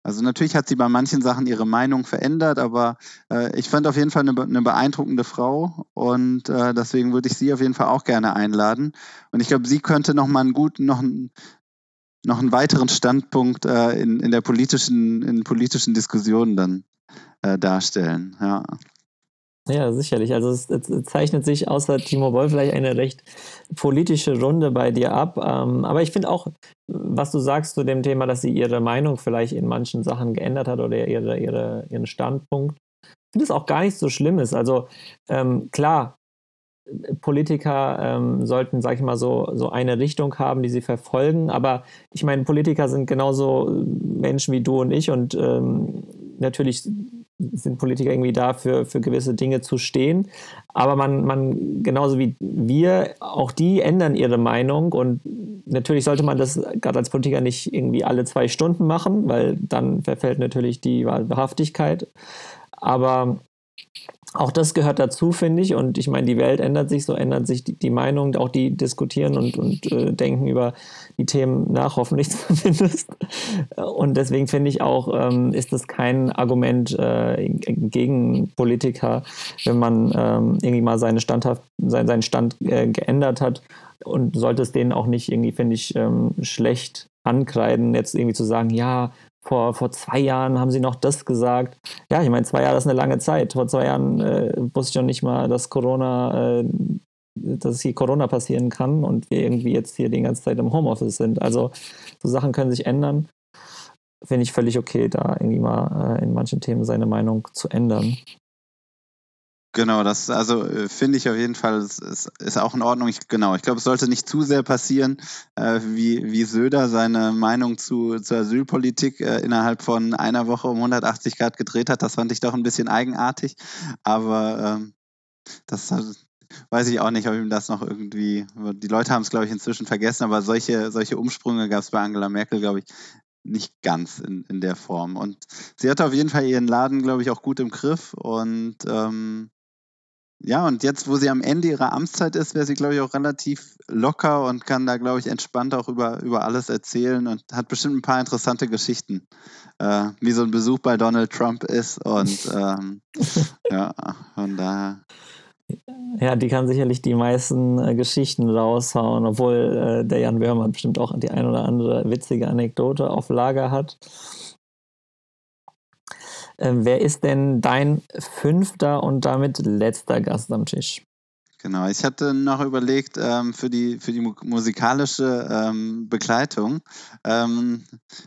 also natürlich hat sie bei manchen Sachen ihre Meinung verändert, aber äh, ich fand auf jeden Fall eine, eine beeindruckende Frau und äh, deswegen würde ich sie auf jeden Fall auch gerne einladen. Und ich glaube, sie könnte noch mal einen guten, noch einen, noch einen weiteren Standpunkt äh, in, in der politischen, in politischen Diskussionen dann äh, darstellen. Ja. Ja, sicherlich. Also es, es, zeichnet sich außer Timo Boll vielleicht eine recht politische Runde bei dir ab. Ähm, aber ich finde auch, was du sagst zu dem Thema, dass sie ihre Meinung vielleicht in manchen Sachen geändert hat oder ihre, ihre, ihren Standpunkt, ich finde es auch gar nicht so schlimm ist. Also ähm, klar, Politiker ähm, sollten, sag ich mal, so, so eine Richtung haben, die sie verfolgen. Aber ich meine, Politiker sind genauso Menschen wie du und ich und ähm, natürlich sind Politiker irgendwie da für, für gewisse Dinge zu stehen. Aber man, man, genauso wie wir, auch die ändern ihre Meinung und natürlich sollte man das gerade als Politiker nicht irgendwie alle zwei Stunden machen, weil dann verfällt natürlich die Wahrhaftigkeit. Aber auch das gehört dazu, finde ich. Und ich meine, die Welt ändert sich, so ändert sich die, die Meinung, auch die diskutieren und, und äh, denken über die Themen nach, hoffentlich zumindest. Und deswegen finde ich auch, ähm, ist das kein Argument äh, gegen Politiker, wenn man ähm, irgendwie mal seine Standhaft, sein, seinen Stand äh, geändert hat. Und sollte es denen auch nicht irgendwie, finde ich, ähm, schlecht ankreiden, jetzt irgendwie zu sagen, ja, vor, vor zwei Jahren haben sie noch das gesagt. Ja, ich meine, zwei Jahre ist eine lange Zeit. Vor zwei Jahren äh, wusste ich noch nicht mal, dass Corona, äh, dass hier Corona passieren kann und wir irgendwie jetzt hier die ganze Zeit im Homeoffice sind. Also so Sachen können sich ändern. Finde ich völlig okay, da irgendwie mal äh, in manchen Themen seine Meinung zu ändern. Genau, das also äh, finde ich auf jeden Fall, ist, ist, ist auch in Ordnung. Ich, genau, ich glaube, es sollte nicht zu sehr passieren, äh, wie, wie Söder seine Meinung zu, zur Asylpolitik äh, innerhalb von einer Woche um 180 Grad gedreht hat. Das fand ich doch ein bisschen eigenartig. Aber ähm, das weiß ich auch nicht, ob ihm das noch irgendwie. Die Leute haben es, glaube ich, inzwischen vergessen, aber solche, solche Umsprünge gab es bei Angela Merkel, glaube ich, nicht ganz in, in der Form. Und sie hatte auf jeden Fall ihren Laden, glaube ich, auch gut im Griff. Und ähm, ja, und jetzt, wo sie am Ende ihrer Amtszeit ist, wäre sie, glaube ich, auch relativ locker und kann da, glaube ich, entspannt auch über, über alles erzählen und hat bestimmt ein paar interessante Geschichten, äh, wie so ein Besuch bei Donald Trump ist. Und ähm, ja, von daher. Ja, die kann sicherlich die meisten äh, Geschichten raushauen, obwohl äh, der Jan Böhrmann bestimmt auch die ein oder andere witzige Anekdote auf Lager hat. Ähm, wer ist denn dein fünfter und damit letzter Gast am Tisch? Genau, ich hatte noch überlegt ähm, für, die, für die musikalische ähm, Begleitung. Ähm,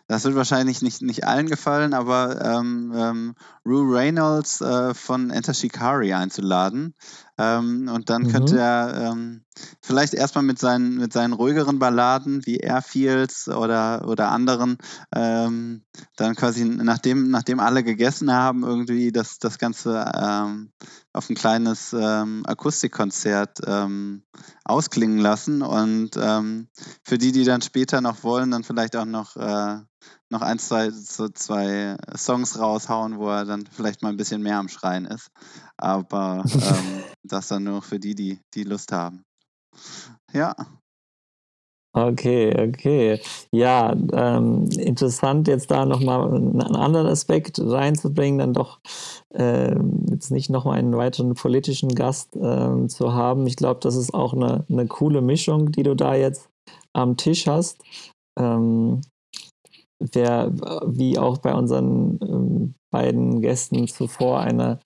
das wird wahrscheinlich nicht, nicht allen gefallen, aber ähm, ähm, Rue Reynolds äh, von Enter Shikari einzuladen. Ähm, und dann mhm. könnte er ähm, vielleicht erstmal mit seinen, mit seinen ruhigeren Balladen wie Airfields oder, oder anderen, ähm, dann quasi nachdem, nachdem alle gegessen haben, irgendwie das, das Ganze ähm, auf ein kleines ähm, Akustikkonzert ähm, ausklingen lassen. Und für die, die dann später noch wollen, dann vielleicht auch noch äh, noch ein, zwei, so zwei Songs raushauen, wo er dann vielleicht mal ein bisschen mehr am Schreien ist. Aber das dann nur für die, die, die Lust haben. Ja. Okay, okay. Ja, ähm, interessant jetzt da nochmal einen anderen Aspekt reinzubringen, dann doch äh, jetzt nicht nochmal einen weiteren politischen Gast äh, zu haben. Ich glaube, das ist auch eine, eine coole Mischung, die du da jetzt am Tisch hast. Ähm, der, wie auch bei unseren ähm, beiden Gästen zuvor, eine,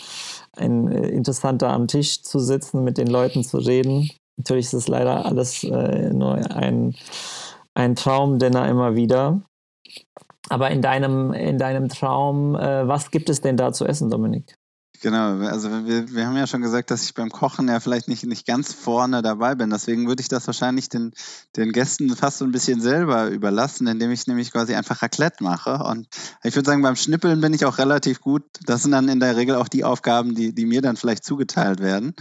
ein äh, interessanter am Tisch zu sitzen, mit den Leuten zu reden. Natürlich ist es leider alles äh, nur ein, ein Traum, denn er immer wieder. Aber in deinem, in deinem Traum, äh, was gibt es denn da zu essen, Dominik? Genau, also wir, wir haben ja schon gesagt, dass ich beim Kochen ja vielleicht nicht, nicht ganz vorne dabei bin. Deswegen würde ich das wahrscheinlich den, den Gästen fast so ein bisschen selber überlassen, indem ich nämlich quasi einfach Raclette mache. Und ich würde sagen, beim Schnippeln bin ich auch relativ gut. Das sind dann in der Regel auch die Aufgaben, die, die mir dann vielleicht zugeteilt werden.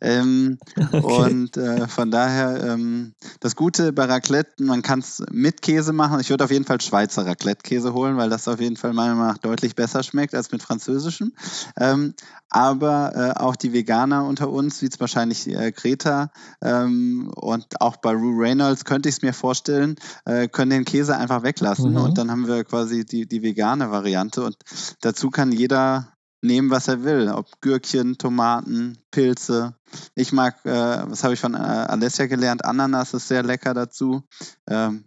Ähm, okay. Und äh, von daher, ähm, das Gute bei Raclette, man kann es mit Käse machen. Ich würde auf jeden Fall Schweizer Raclette-Käse holen, weil das auf jeden Fall meiner Meinung nach deutlich besser schmeckt als mit französischem. Ähm, aber äh, auch die Veganer unter uns, wie es wahrscheinlich äh, Greta ähm, und auch bei Rue Reynolds könnte ich es mir vorstellen, äh, können den Käse einfach weglassen mhm. und dann haben wir quasi die, die vegane Variante und dazu kann jeder nehmen, was er will, ob Gürkchen, Tomaten, Pilze. Ich mag, äh, was habe ich von äh, Alessia gelernt, Ananas ist sehr lecker dazu. Ähm,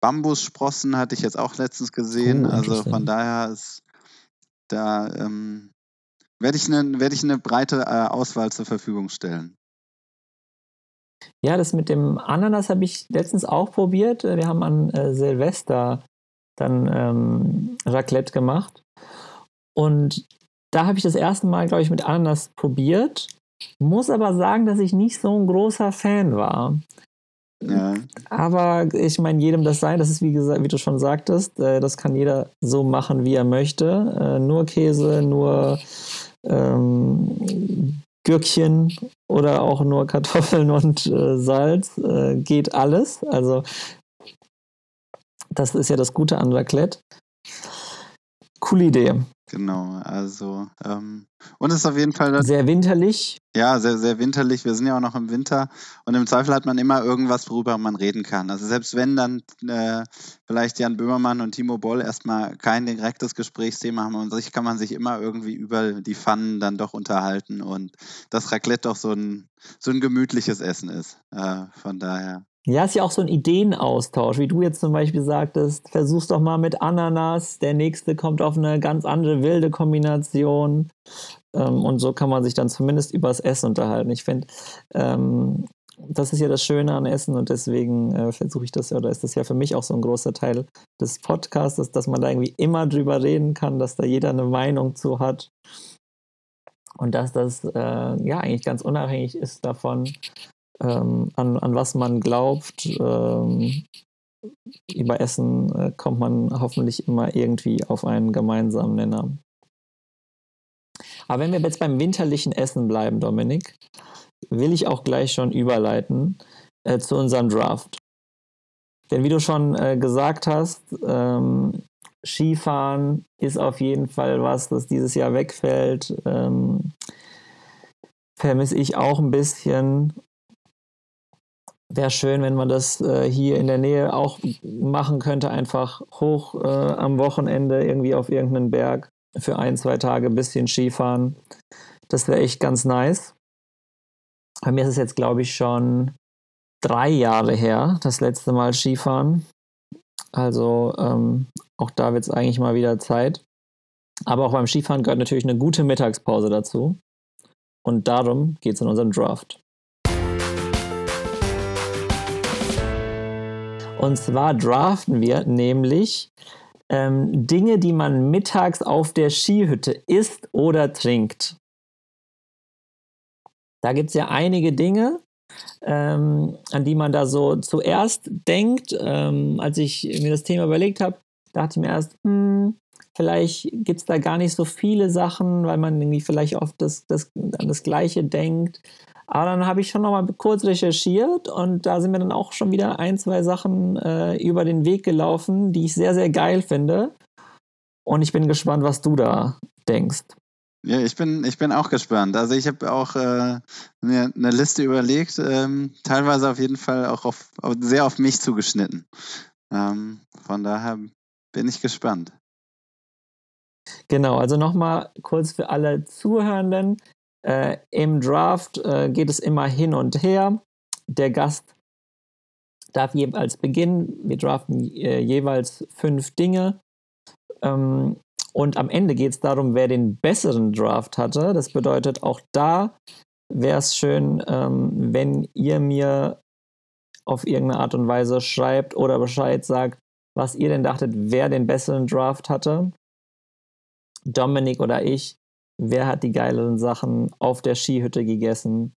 Bambussprossen hatte ich jetzt auch letztens gesehen, oh, also von daher ist da ähm, werde ich eine, werde ich eine breite äh, Auswahl zur Verfügung stellen. Ja, das mit dem Ananas habe ich letztens auch probiert. Wir haben an äh, Silvester dann ähm, Raclette gemacht. Und da habe ich das erste Mal, glaube ich, mit Ananas probiert. Muss aber sagen, dass ich nicht so ein großer Fan war. Ja. Aber ich meine, jedem das sein, das ist wie gesagt, wie du schon sagtest, äh, das kann jeder so machen, wie er möchte. Äh, nur Käse, nur ähm, Gürkchen oder auch nur Kartoffeln und äh, Salz, äh, geht alles. Also das ist ja das Gute an Raclette. Coole Idee. Genau, also ähm, und es ist auf jeden Fall sehr winterlich. Ja, sehr, sehr winterlich. Wir sind ja auch noch im Winter und im Zweifel hat man immer irgendwas, worüber man reden kann. Also selbst wenn dann äh, vielleicht Jan Böhmermann und Timo Boll erstmal kein direktes Gesprächsthema haben und sich kann man sich immer irgendwie über die Pfannen dann doch unterhalten und das Raclette doch so ein, so ein gemütliches Essen ist. Äh, von daher. Ja, ist ja auch so ein Ideenaustausch, wie du jetzt zum Beispiel sagtest, versuch's doch mal mit Ananas, der nächste kommt auf eine ganz andere wilde Kombination. Ähm, und so kann man sich dann zumindest übers Essen unterhalten. Ich finde, ähm, das ist ja das Schöne an Essen und deswegen äh, versuche ich das ja, oder ist das ja für mich auch so ein großer Teil des Podcasts, dass man da irgendwie immer drüber reden kann, dass da jeder eine Meinung zu hat. Und dass das äh, ja eigentlich ganz unabhängig ist davon, ähm, an, an was man glaubt. Ähm, über Essen äh, kommt man hoffentlich immer irgendwie auf einen gemeinsamen Nenner. Aber wenn wir jetzt beim winterlichen Essen bleiben, Dominik, will ich auch gleich schon überleiten äh, zu unserem Draft. Denn wie du schon äh, gesagt hast, ähm, Skifahren ist auf jeden Fall was, das dieses Jahr wegfällt. Ähm, vermisse ich auch ein bisschen wäre schön, wenn man das äh, hier in der Nähe auch machen könnte, einfach hoch äh, am Wochenende irgendwie auf irgendeinen Berg für ein, zwei Tage ein bisschen Skifahren. Das wäre echt ganz nice. Bei mir ist es jetzt, glaube ich, schon drei Jahre her, das letzte Mal Skifahren. Also ähm, auch da wird es eigentlich mal wieder Zeit. Aber auch beim Skifahren gehört natürlich eine gute Mittagspause dazu. Und darum geht es in unserem Draft. Und zwar draften wir nämlich ähm, Dinge, die man mittags auf der Skihütte isst oder trinkt. Da gibt es ja einige Dinge, ähm, an die man da so zuerst denkt. Ähm, als ich mir das Thema überlegt habe, dachte ich mir erst, hm, vielleicht gibt es da gar nicht so viele Sachen, weil man irgendwie vielleicht oft das, das, an das Gleiche denkt. Aber dann habe ich schon noch mal kurz recherchiert und da sind mir dann auch schon wieder ein, zwei Sachen äh, über den Weg gelaufen, die ich sehr, sehr geil finde. Und ich bin gespannt, was du da denkst. Ja, ich bin, ich bin auch gespannt. Also ich habe auch äh, mir eine Liste überlegt, ähm, teilweise auf jeden Fall auch auf, auf sehr auf mich zugeschnitten. Ähm, von daher bin ich gespannt. Genau, also nochmal kurz für alle Zuhörenden. Äh, Im Draft äh, geht es immer hin und her. Der Gast darf jeweils beginnen. Wir draften äh, jeweils fünf Dinge. Ähm, und am Ende geht es darum, wer den besseren Draft hatte. Das bedeutet, auch da wäre es schön, ähm, wenn ihr mir auf irgendeine Art und Weise schreibt oder Bescheid sagt, was ihr denn dachtet, wer den besseren Draft hatte. Dominik oder ich wer hat die geileren Sachen auf der Skihütte gegessen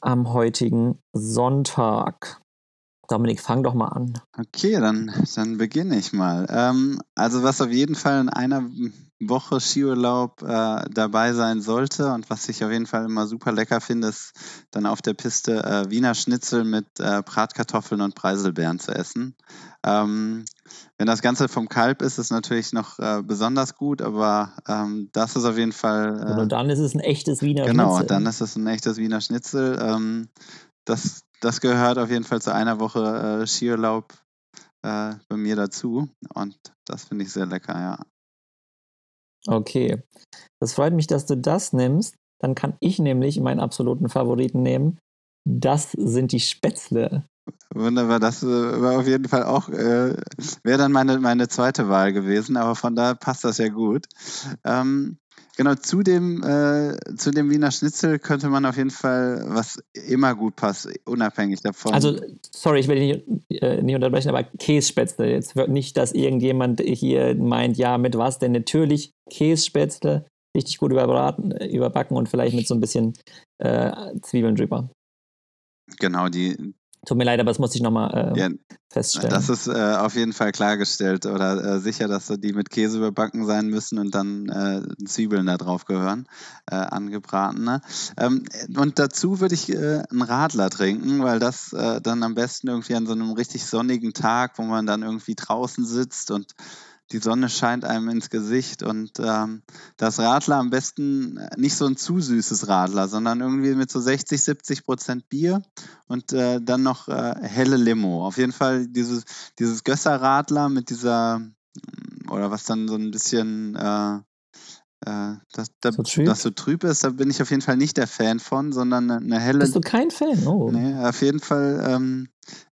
am heutigen Sonntag. Dominik, fang doch mal an. Okay, dann, dann beginne ich mal. Ähm, also was auf jeden Fall in einer Woche Skiurlaub äh, dabei sein sollte und was ich auf jeden Fall immer super lecker finde, ist dann auf der Piste äh, Wiener Schnitzel mit äh, Bratkartoffeln und Preiselbeeren zu essen. Ähm, wenn das Ganze vom Kalb ist, ist es natürlich noch äh, besonders gut, aber ähm, das ist auf jeden Fall. Äh, und dann ist es ein echtes Wiener genau, Schnitzel. Genau, dann ist es ein echtes Wiener Schnitzel. Ähm, das, das gehört auf jeden Fall zu einer Woche äh, Skiurlaub äh, bei mir dazu und das finde ich sehr lecker, ja. Okay, das freut mich, dass du das nimmst. Dann kann ich nämlich meinen absoluten Favoriten nehmen. Das sind die Spätzle. Wunderbar, das äh, war auf jeden Fall auch, äh, wäre dann meine, meine zweite Wahl gewesen, aber von da passt das ja gut. Ähm, genau, zu dem, äh, zu dem Wiener Schnitzel könnte man auf jeden Fall, was immer gut passt, unabhängig davon. Also, sorry, ich will dich nicht, äh, nicht unterbrechen, aber Kässpätzle. Jetzt wird nicht, dass irgendjemand hier meint, ja, mit was denn? Natürlich Kässpätzle, richtig gut überbraten, überbacken und vielleicht mit so ein bisschen äh, Zwiebeln drüber. Genau, die, Tut mir leid, aber das muss ich nochmal äh, ja, feststellen. Das ist äh, auf jeden Fall klargestellt oder äh, sicher, dass die mit Käse überbacken sein müssen und dann äh, Zwiebeln da drauf gehören, äh, angebratene. Ähm, und dazu würde ich äh, einen Radler trinken, weil das dann am besten irgendwie an so einem richtig sonnigen Tag, wo man dann irgendwie draußen sitzt und die Sonne scheint einem ins Gesicht und ähm, das Radler am besten äh, nicht so ein zu süßes Radler, sondern irgendwie mit so 60, 70 Prozent Bier und äh, dann noch äh, helle Limo. Auf jeden Fall dieses, dieses Gösser-Radler mit dieser, mm, oder was dann so ein bisschen äh, äh, dass, da, so trüb? das so trüb ist, da bin ich auf jeden Fall nicht der Fan von, sondern eine helle. Bist du kein Fan? Oh. Nee, auf jeden Fall ähm,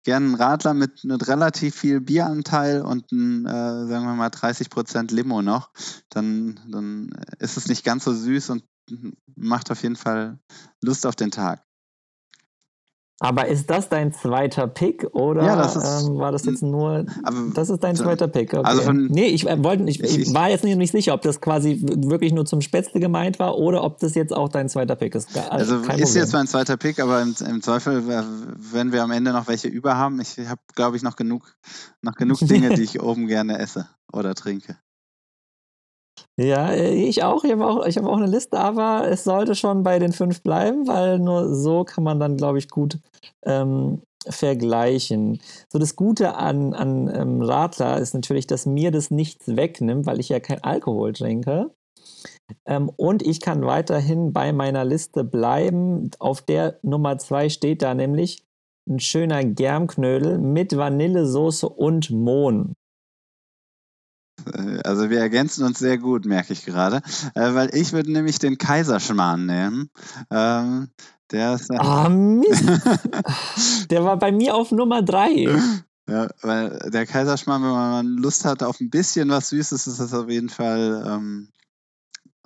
gerne einen Radler mit, mit relativ viel Bieranteil und ein, äh, sagen wir mal, 30% Limo noch. Dann, dann ist es nicht ganz so süß und macht auf jeden Fall Lust auf den Tag. Aber ist das dein zweiter Pick oder ja, das ist, ähm, war das jetzt nur? das ist dein zweiter Pick. Okay. Also von, nee, ich, äh, wollte, ich, ich, war jetzt nicht, nicht, sicher, ob das quasi wirklich nur zum Spätzle gemeint war oder ob das jetzt auch dein zweiter Pick ist. Also ist jetzt mein zweiter Pick, aber im, im, Zweifel, wenn wir am Ende noch welche über haben, ich habe, glaube ich, noch genug, noch genug Dinge, die ich oben gerne esse oder trinke. Ja, äh, ich auch. Ich habe auch, hab auch eine Liste, aber es sollte schon bei den fünf bleiben, weil nur so kann man dann, glaube ich, gut ähm, vergleichen. So das Gute an, an ähm, Radler ist natürlich, dass mir das nichts wegnimmt, weil ich ja kein Alkohol trinke. Ähm, und ich kann weiterhin bei meiner Liste bleiben. Auf der Nummer zwei steht da nämlich ein schöner Germknödel mit Vanillesoße und Mohn. Äh, also wir ergänzen uns sehr gut, merke ich gerade. Äh, weil ich würde nämlich den Kaiserschmarrn nehmen. Ähm, der ist. Ah, Mist! der war bei mir auf Nummer 3. Ja, weil der Kaiserschmarrn, wenn man Lust hat auf ein bisschen was Süßes, ist das auf jeden Fall ähm,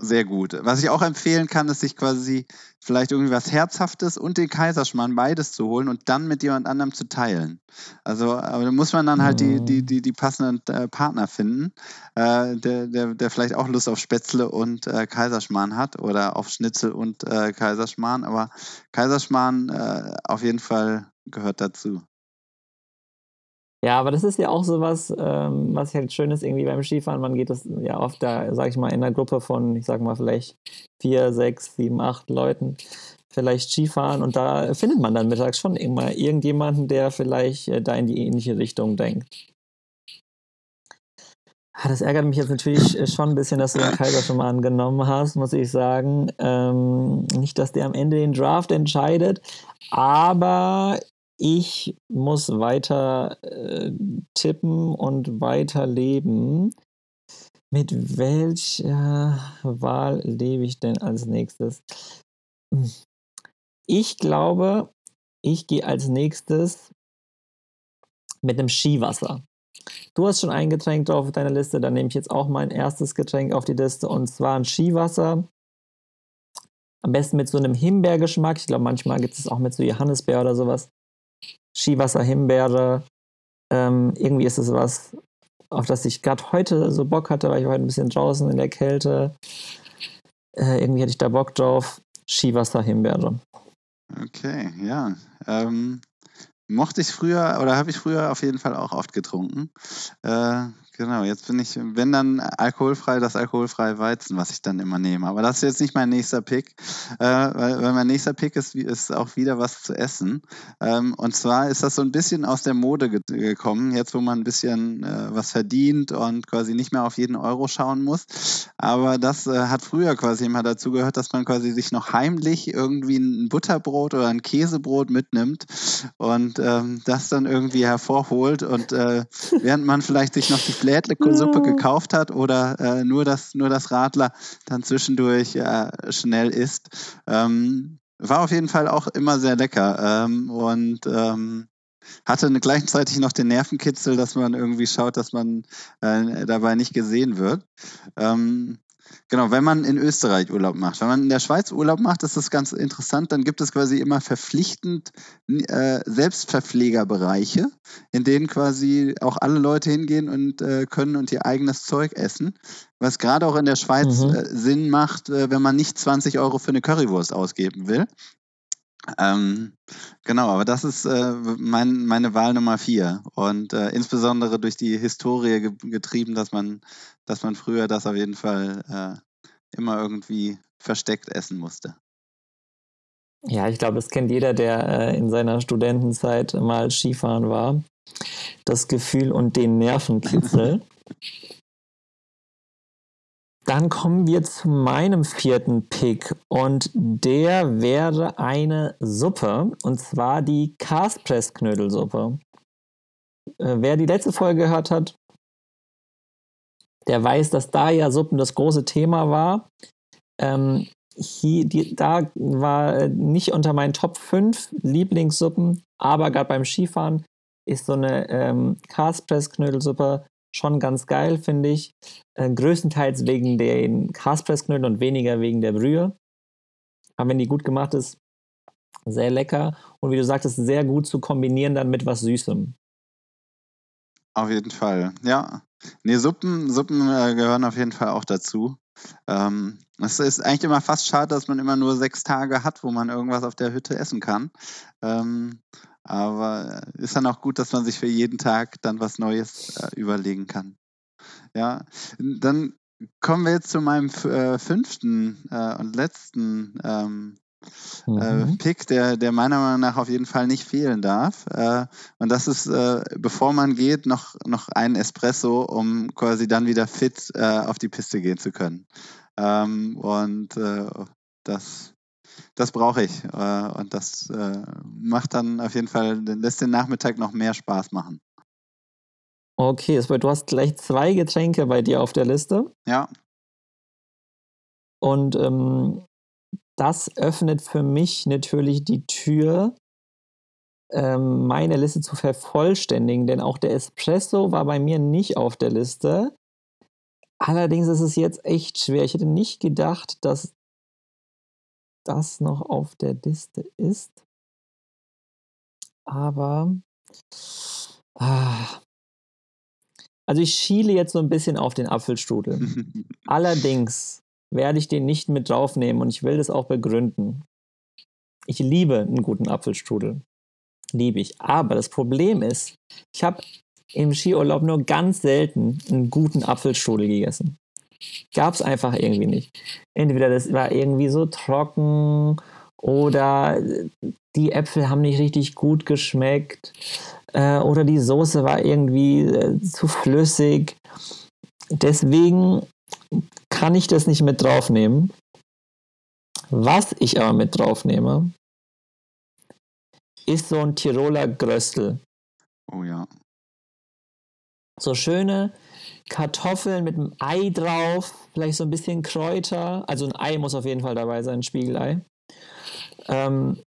sehr gut. Was ich auch empfehlen kann, ist sich quasi vielleicht irgendwie was Herzhaftes und den Kaiserschmarrn beides zu holen und dann mit jemand anderem zu teilen. Also aber da muss man dann halt die, die, mhm. die, die passenden äh, Partner finden, äh, der, der, der vielleicht auch Lust auf Spätzle und äh, Kaiserschmarrn hat oder auf Schnitzel und äh, Kaiserschmarrn. Aber Kaiserschmarrn äh, auf jeden Fall gehört dazu. Ja, aber das ist ja auch so was, ähm, was halt schön ist irgendwie beim Skifahren. Man geht das ja oft da, sag ich mal, in einer Gruppe von, ich sag mal, vielleicht vier, sechs, sieben, acht Leuten vielleicht Skifahren und da findet man dann mittags schon immer irgendjemanden, der vielleicht äh, da in die ähnliche Richtung denkt. Ah, das ärgert mich jetzt natürlich äh, schon ein bisschen, dass du den Kaiser schon mal angenommen hast, muss ich sagen. Ähm, nicht, dass der am Ende den Draft entscheidet, aber ich muss weiter äh, tippen und weiter leben. Mit welcher Wahl lebe ich denn als nächstes? Hm. Ich glaube, ich gehe als nächstes mit einem Skiwasser. Du hast schon ein Getränk drauf auf deiner Liste, dann nehme ich jetzt auch mein erstes Getränk auf die Liste und zwar ein Skiwasser. Am besten mit so einem Himbeergeschmack. Ich glaube, manchmal gibt es auch mit so Johannisbeer oder sowas. Skiwasser, Himbeere. Ähm, irgendwie ist es was, auf das ich gerade heute so Bock hatte, weil ich heute ein bisschen draußen in der Kälte. Äh, irgendwie hatte ich da Bock drauf. Skiwasser, Himbeere. Okay, ja. Ähm, mochte ich früher oder habe ich früher auf jeden Fall auch oft getrunken. Äh, Genau, jetzt bin ich, wenn dann alkoholfrei, das alkoholfreie Weizen, was ich dann immer nehme. Aber das ist jetzt nicht mein nächster Pick, äh, weil, weil, mein nächster Pick ist, ist auch wieder was zu essen. Ähm, und zwar ist das so ein bisschen aus der Mode ge gekommen, jetzt wo man ein bisschen äh, was verdient und quasi nicht mehr auf jeden Euro schauen muss. Aber das äh, hat früher quasi immer dazu gehört, dass man quasi sich noch heimlich irgendwie ein Butterbrot oder ein Käsebrot mitnimmt und ähm, das dann irgendwie hervorholt. Und äh, während man vielleicht sich noch die Flädle-Suppe gekauft hat oder äh, nur, das, nur das Radler dann zwischendurch äh, schnell isst. Ähm, war auf jeden Fall auch immer sehr lecker ähm, und ähm, hatte gleichzeitig noch den Nervenkitzel, dass man irgendwie schaut, dass man äh, dabei nicht gesehen wird. Ähm, Genau, wenn man in Österreich Urlaub macht. Wenn man in der Schweiz Urlaub macht, ist das ganz interessant. Dann gibt es quasi immer verpflichtend äh, Selbstverpflegerbereiche, in denen quasi auch alle Leute hingehen und äh, können und ihr eigenes Zeug essen. Was gerade auch in der Schweiz mhm. äh, Sinn macht, äh, wenn man nicht 20 Euro für eine Currywurst ausgeben will. Ähm, genau, aber das ist äh, mein, meine Wahl Nummer vier. Und äh, insbesondere durch die Historie ge getrieben, dass man, dass man früher das auf jeden Fall äh, immer irgendwie versteckt essen musste. Ja, ich glaube, das kennt jeder, der äh, in seiner Studentenzeit mal Skifahren war. Das Gefühl und den Nervenkitzel. Dann kommen wir zu meinem vierten Pick und der wäre eine Suppe und zwar die Castpress-Knödelsuppe. Äh, wer die letzte Folge gehört hat, der weiß, dass da ja Suppen das große Thema war. Ähm, hier, die, da war nicht unter meinen Top 5 Lieblingssuppen, aber gerade beim Skifahren ist so eine ähm, Castpress-Knödelsuppe schon ganz geil, finde ich. Äh, größtenteils wegen den Castpress-Knödeln und weniger wegen der Brühe. Aber wenn die gut gemacht ist, sehr lecker. Und wie du sagtest, sehr gut zu kombinieren dann mit was Süßem. Auf jeden Fall, ja. Nee, Suppen, Suppen äh, gehören auf jeden Fall auch dazu. Ähm, es ist eigentlich immer fast schade, dass man immer nur sechs Tage hat, wo man irgendwas auf der Hütte essen kann. Ähm, aber ist dann auch gut, dass man sich für jeden Tag dann was Neues äh, überlegen kann. Ja, dann kommen wir jetzt zu meinem äh, fünften äh, und letzten ähm, äh, mhm. Pick, der, der meiner Meinung nach auf jeden Fall nicht fehlen darf. Äh, und das ist, äh, bevor man geht, noch, noch ein Espresso, um quasi dann wieder fit auf die Piste gehen zu können. Ähm, und das, das brauche ich. und das macht dann auf jeden Fall, lässt den Nachmittag noch mehr Spaß machen. Okay, du hast gleich zwei Getränke bei dir auf der Liste. Ja. Und ähm, das öffnet für mich natürlich die Tür, ähm, meine Liste zu vervollständigen, denn auch der Espresso war bei mir nicht auf der Liste. Allerdings ist es jetzt echt schwer. Ich hätte nicht gedacht, dass das noch auf der Liste ist. Aber ah, also ich schiele jetzt so ein bisschen auf den Apfelstrudel. Allerdings werde ich den nicht mit draufnehmen und ich will das auch begründen. Ich liebe einen guten Apfelstrudel. Liebe ich. Aber das Problem ist, ich habe im Skiurlaub nur ganz selten einen guten Apfelstrudel gegessen. Gab es einfach irgendwie nicht. Entweder das war irgendwie so trocken oder die Äpfel haben nicht richtig gut geschmeckt äh, oder die Soße war irgendwie äh, zu flüssig. Deswegen kann ich das nicht mit draufnehmen. Was ich aber mit draufnehme, ist so ein Tiroler Gröstel. Oh ja. So schöne Kartoffeln mit einem Ei drauf, vielleicht so ein bisschen Kräuter. Also ein Ei muss auf jeden Fall dabei sein, ein Spiegelei. Ähm,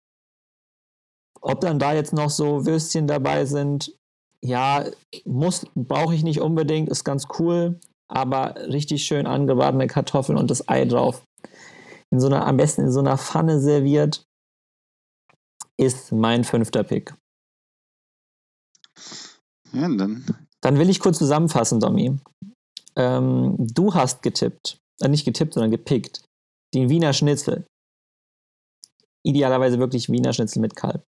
ob dann da jetzt noch so Würstchen dabei sind, ja, muss, brauche ich nicht unbedingt, ist ganz cool aber richtig schön angebratene Kartoffeln und das Ei drauf. In so einer, am besten in so einer Pfanne serviert, ist mein fünfter Pick. Ja, dann. Dann will ich kurz zusammenfassen, Domi. Ähm, du hast getippt, äh, nicht getippt, sondern gepickt, den Wiener Schnitzel. Idealerweise wirklich Wiener Schnitzel mit Kalb.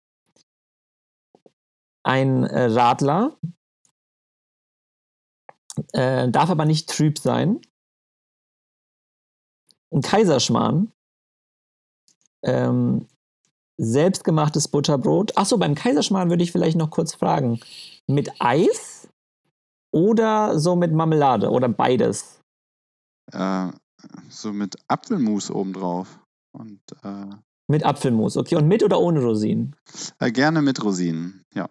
Ein äh, Radler, äh, darf aber nicht trüb sein. Ein Kaiserschmarrn. Ähm, selbstgemachtes Butterbrot. Achso, beim Kaiserschmarrn würde ich vielleicht noch kurz fragen. Mit Eis oder so mit Marmelade oder beides? Äh, so mit Apfelmus obendrauf. Und, äh, mit Apfelmus, okay. Und mit oder ohne Rosinen? Äh, gerne mit Rosinen, ja.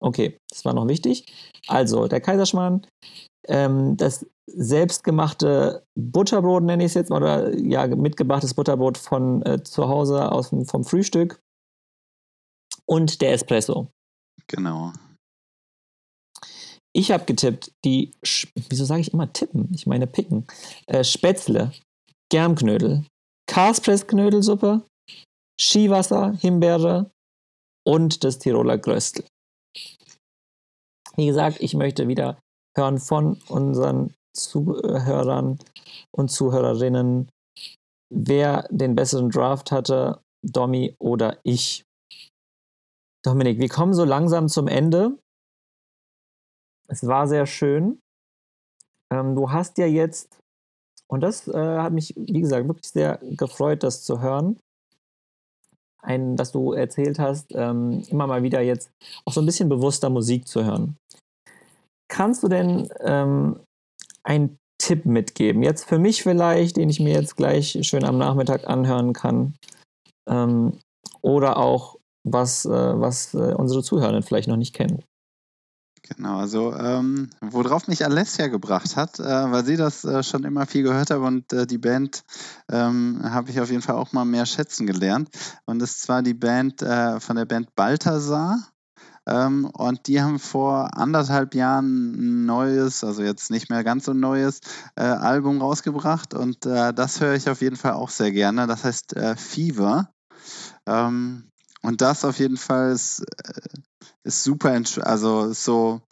Okay, das war noch wichtig. Also, der Kaiserschmarrn, ähm, das selbstgemachte Butterbrot, nenne ich es jetzt mal, oder ja, mitgebrachtes Butterbrot von äh, zu Hause aus, vom Frühstück und der Espresso. Genau. Ich habe getippt, die, wieso sage ich immer tippen? Ich meine picken. Äh, Spätzle, Germknödel, Karspressknödelsuppe, Skiwasser, Himbeere und das Tiroler Gröstel. Wie gesagt, ich möchte wieder hören von unseren Zuhörern und Zuhörerinnen, wer den besseren Draft hatte, Domi oder ich. Dominik, wir kommen so langsam zum Ende. Es war sehr schön. Ähm, du hast ja jetzt, und das äh, hat mich, wie gesagt, wirklich sehr gefreut, das zu hören, ein, dass du erzählt hast, ähm, immer mal wieder jetzt auch so ein bisschen bewusster Musik zu hören. Kannst du denn ähm, einen Tipp mitgeben? Jetzt für mich vielleicht, den ich mir jetzt gleich schön am Nachmittag anhören kann. Ähm, oder auch was, äh, was äh, unsere Zuhörenden vielleicht noch nicht kennen. Genau, also ähm, worauf mich Alessia gebracht hat, äh, weil sie das äh, schon immer viel gehört hat und äh, die Band ähm, habe ich auf jeden Fall auch mal mehr schätzen gelernt. Und das ist zwar die Band äh, von der Band Balthasar. Ähm, und die haben vor anderthalb Jahren ein neues, also jetzt nicht mehr ganz so neues, äh, Album rausgebracht. Und äh, das höre ich auf jeden Fall auch sehr gerne. Das heißt Fever. Ähm, und das auf jeden Fall ist, ist super, also so,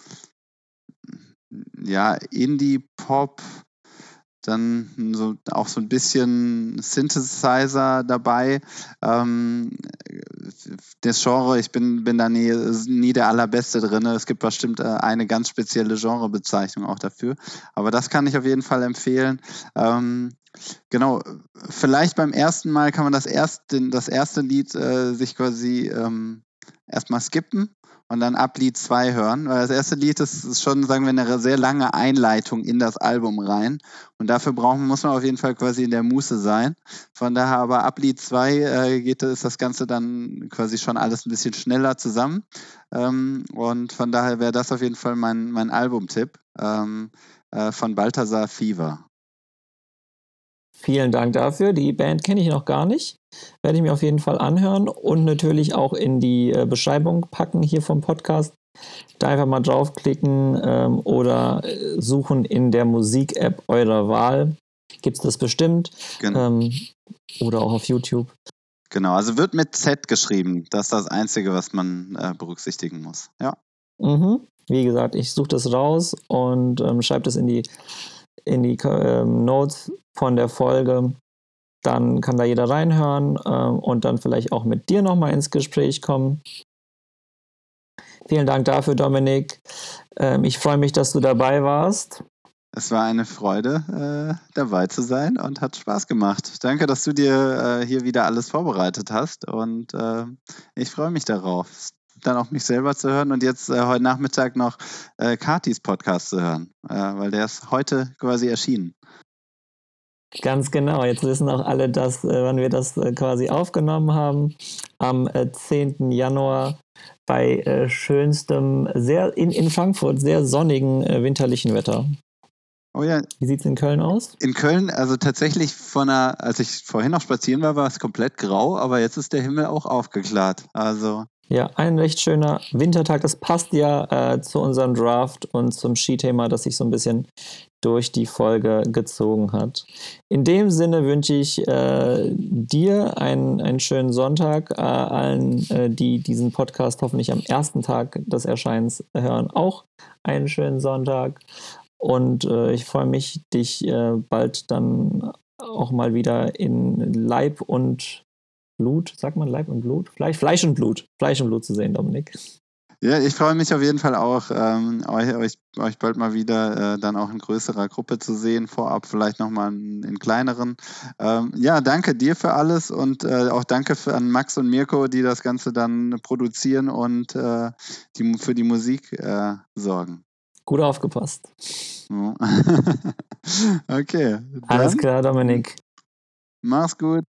ja, Indie-Pop, dann so, auch so ein bisschen Synthesizer dabei. Ähm, das Genre, ich bin, bin da nie, nie der Allerbeste drin. Es gibt bestimmt äh, eine ganz spezielle Genrebezeichnung auch dafür. Aber das kann ich auf jeden Fall empfehlen. Ähm, genau, vielleicht beim ersten Mal kann man das erste, das erste Lied äh, sich quasi ähm, erstmal skippen und dann ab Lied 2 hören. Weil das erste Lied ist, ist, schon, sagen wir, eine sehr lange Einleitung in das Album rein. Und dafür brauchen, muss man auf jeden Fall quasi in der Muße sein. Von daher aber ab Lied 2 äh, geht ist das Ganze dann quasi schon alles ein bisschen schneller zusammen. Ähm, und von daher wäre das auf jeden Fall mein, mein Albumtipp ähm, äh, von Balthasar Fever. Vielen Dank dafür. Die Band kenne ich noch gar nicht. Werde ich mir auf jeden Fall anhören und natürlich auch in die äh, Beschreibung packen hier vom Podcast. Da einfach mal draufklicken ähm, oder äh, suchen in der Musik-App eurer Wahl. Gibt es das bestimmt. Genau. Ähm, oder auch auf YouTube. Genau, also wird mit Z geschrieben. Das ist das Einzige, was man äh, berücksichtigen muss. Ja. Mhm. Wie gesagt, ich suche das raus und ähm, schreibe das in die in die ähm, Notes von der Folge. Dann kann da jeder reinhören ähm, und dann vielleicht auch mit dir nochmal ins Gespräch kommen. Vielen Dank dafür, Dominik. Ähm, ich freue mich, dass du dabei warst. Es war eine Freude, äh, dabei zu sein und hat Spaß gemacht. Danke, dass du dir äh, hier wieder alles vorbereitet hast und äh, ich freue mich darauf dann auch mich selber zu hören und jetzt äh, heute Nachmittag noch äh, Katis Podcast zu hören, äh, weil der ist heute quasi erschienen. Ganz genau. Jetzt wissen auch alle, dass, äh, wann wir das äh, quasi aufgenommen haben. Am 10. Äh, Januar bei schönstem, sehr in, in Frankfurt sehr sonnigen winterlichen Wetter. Oh ja. Wie sieht es in Köln aus? In Köln, also tatsächlich von einer, als ich vorhin noch spazieren war, war es komplett grau, aber jetzt ist der Himmel auch aufgeklärt. Also ja, ein recht schöner Wintertag. Das passt ja äh, zu unserem Draft und zum Skithema, das sich so ein bisschen durch die Folge gezogen hat. In dem Sinne wünsche ich äh, dir einen, einen schönen Sonntag, äh, allen, äh, die diesen Podcast hoffentlich am ersten Tag des Erscheins hören, auch einen schönen Sonntag. Und äh, ich freue mich, dich äh, bald dann auch mal wieder in Leib und Blut, sagt man Leib und Blut? Fleisch, Fleisch und Blut. Fleisch und Blut zu sehen, Dominik. Ja, ich freue mich auf jeden Fall auch, ähm, euch, euch, bald mal wieder äh, dann auch in größerer Gruppe zu sehen, vorab vielleicht nochmal in, in kleineren. Ähm, ja, danke dir für alles und äh, auch danke für, an Max und Mirko, die das Ganze dann produzieren und äh, die, für die Musik äh, sorgen. Gut aufgepasst. okay. Alles klar, Dominik. Mach's gut.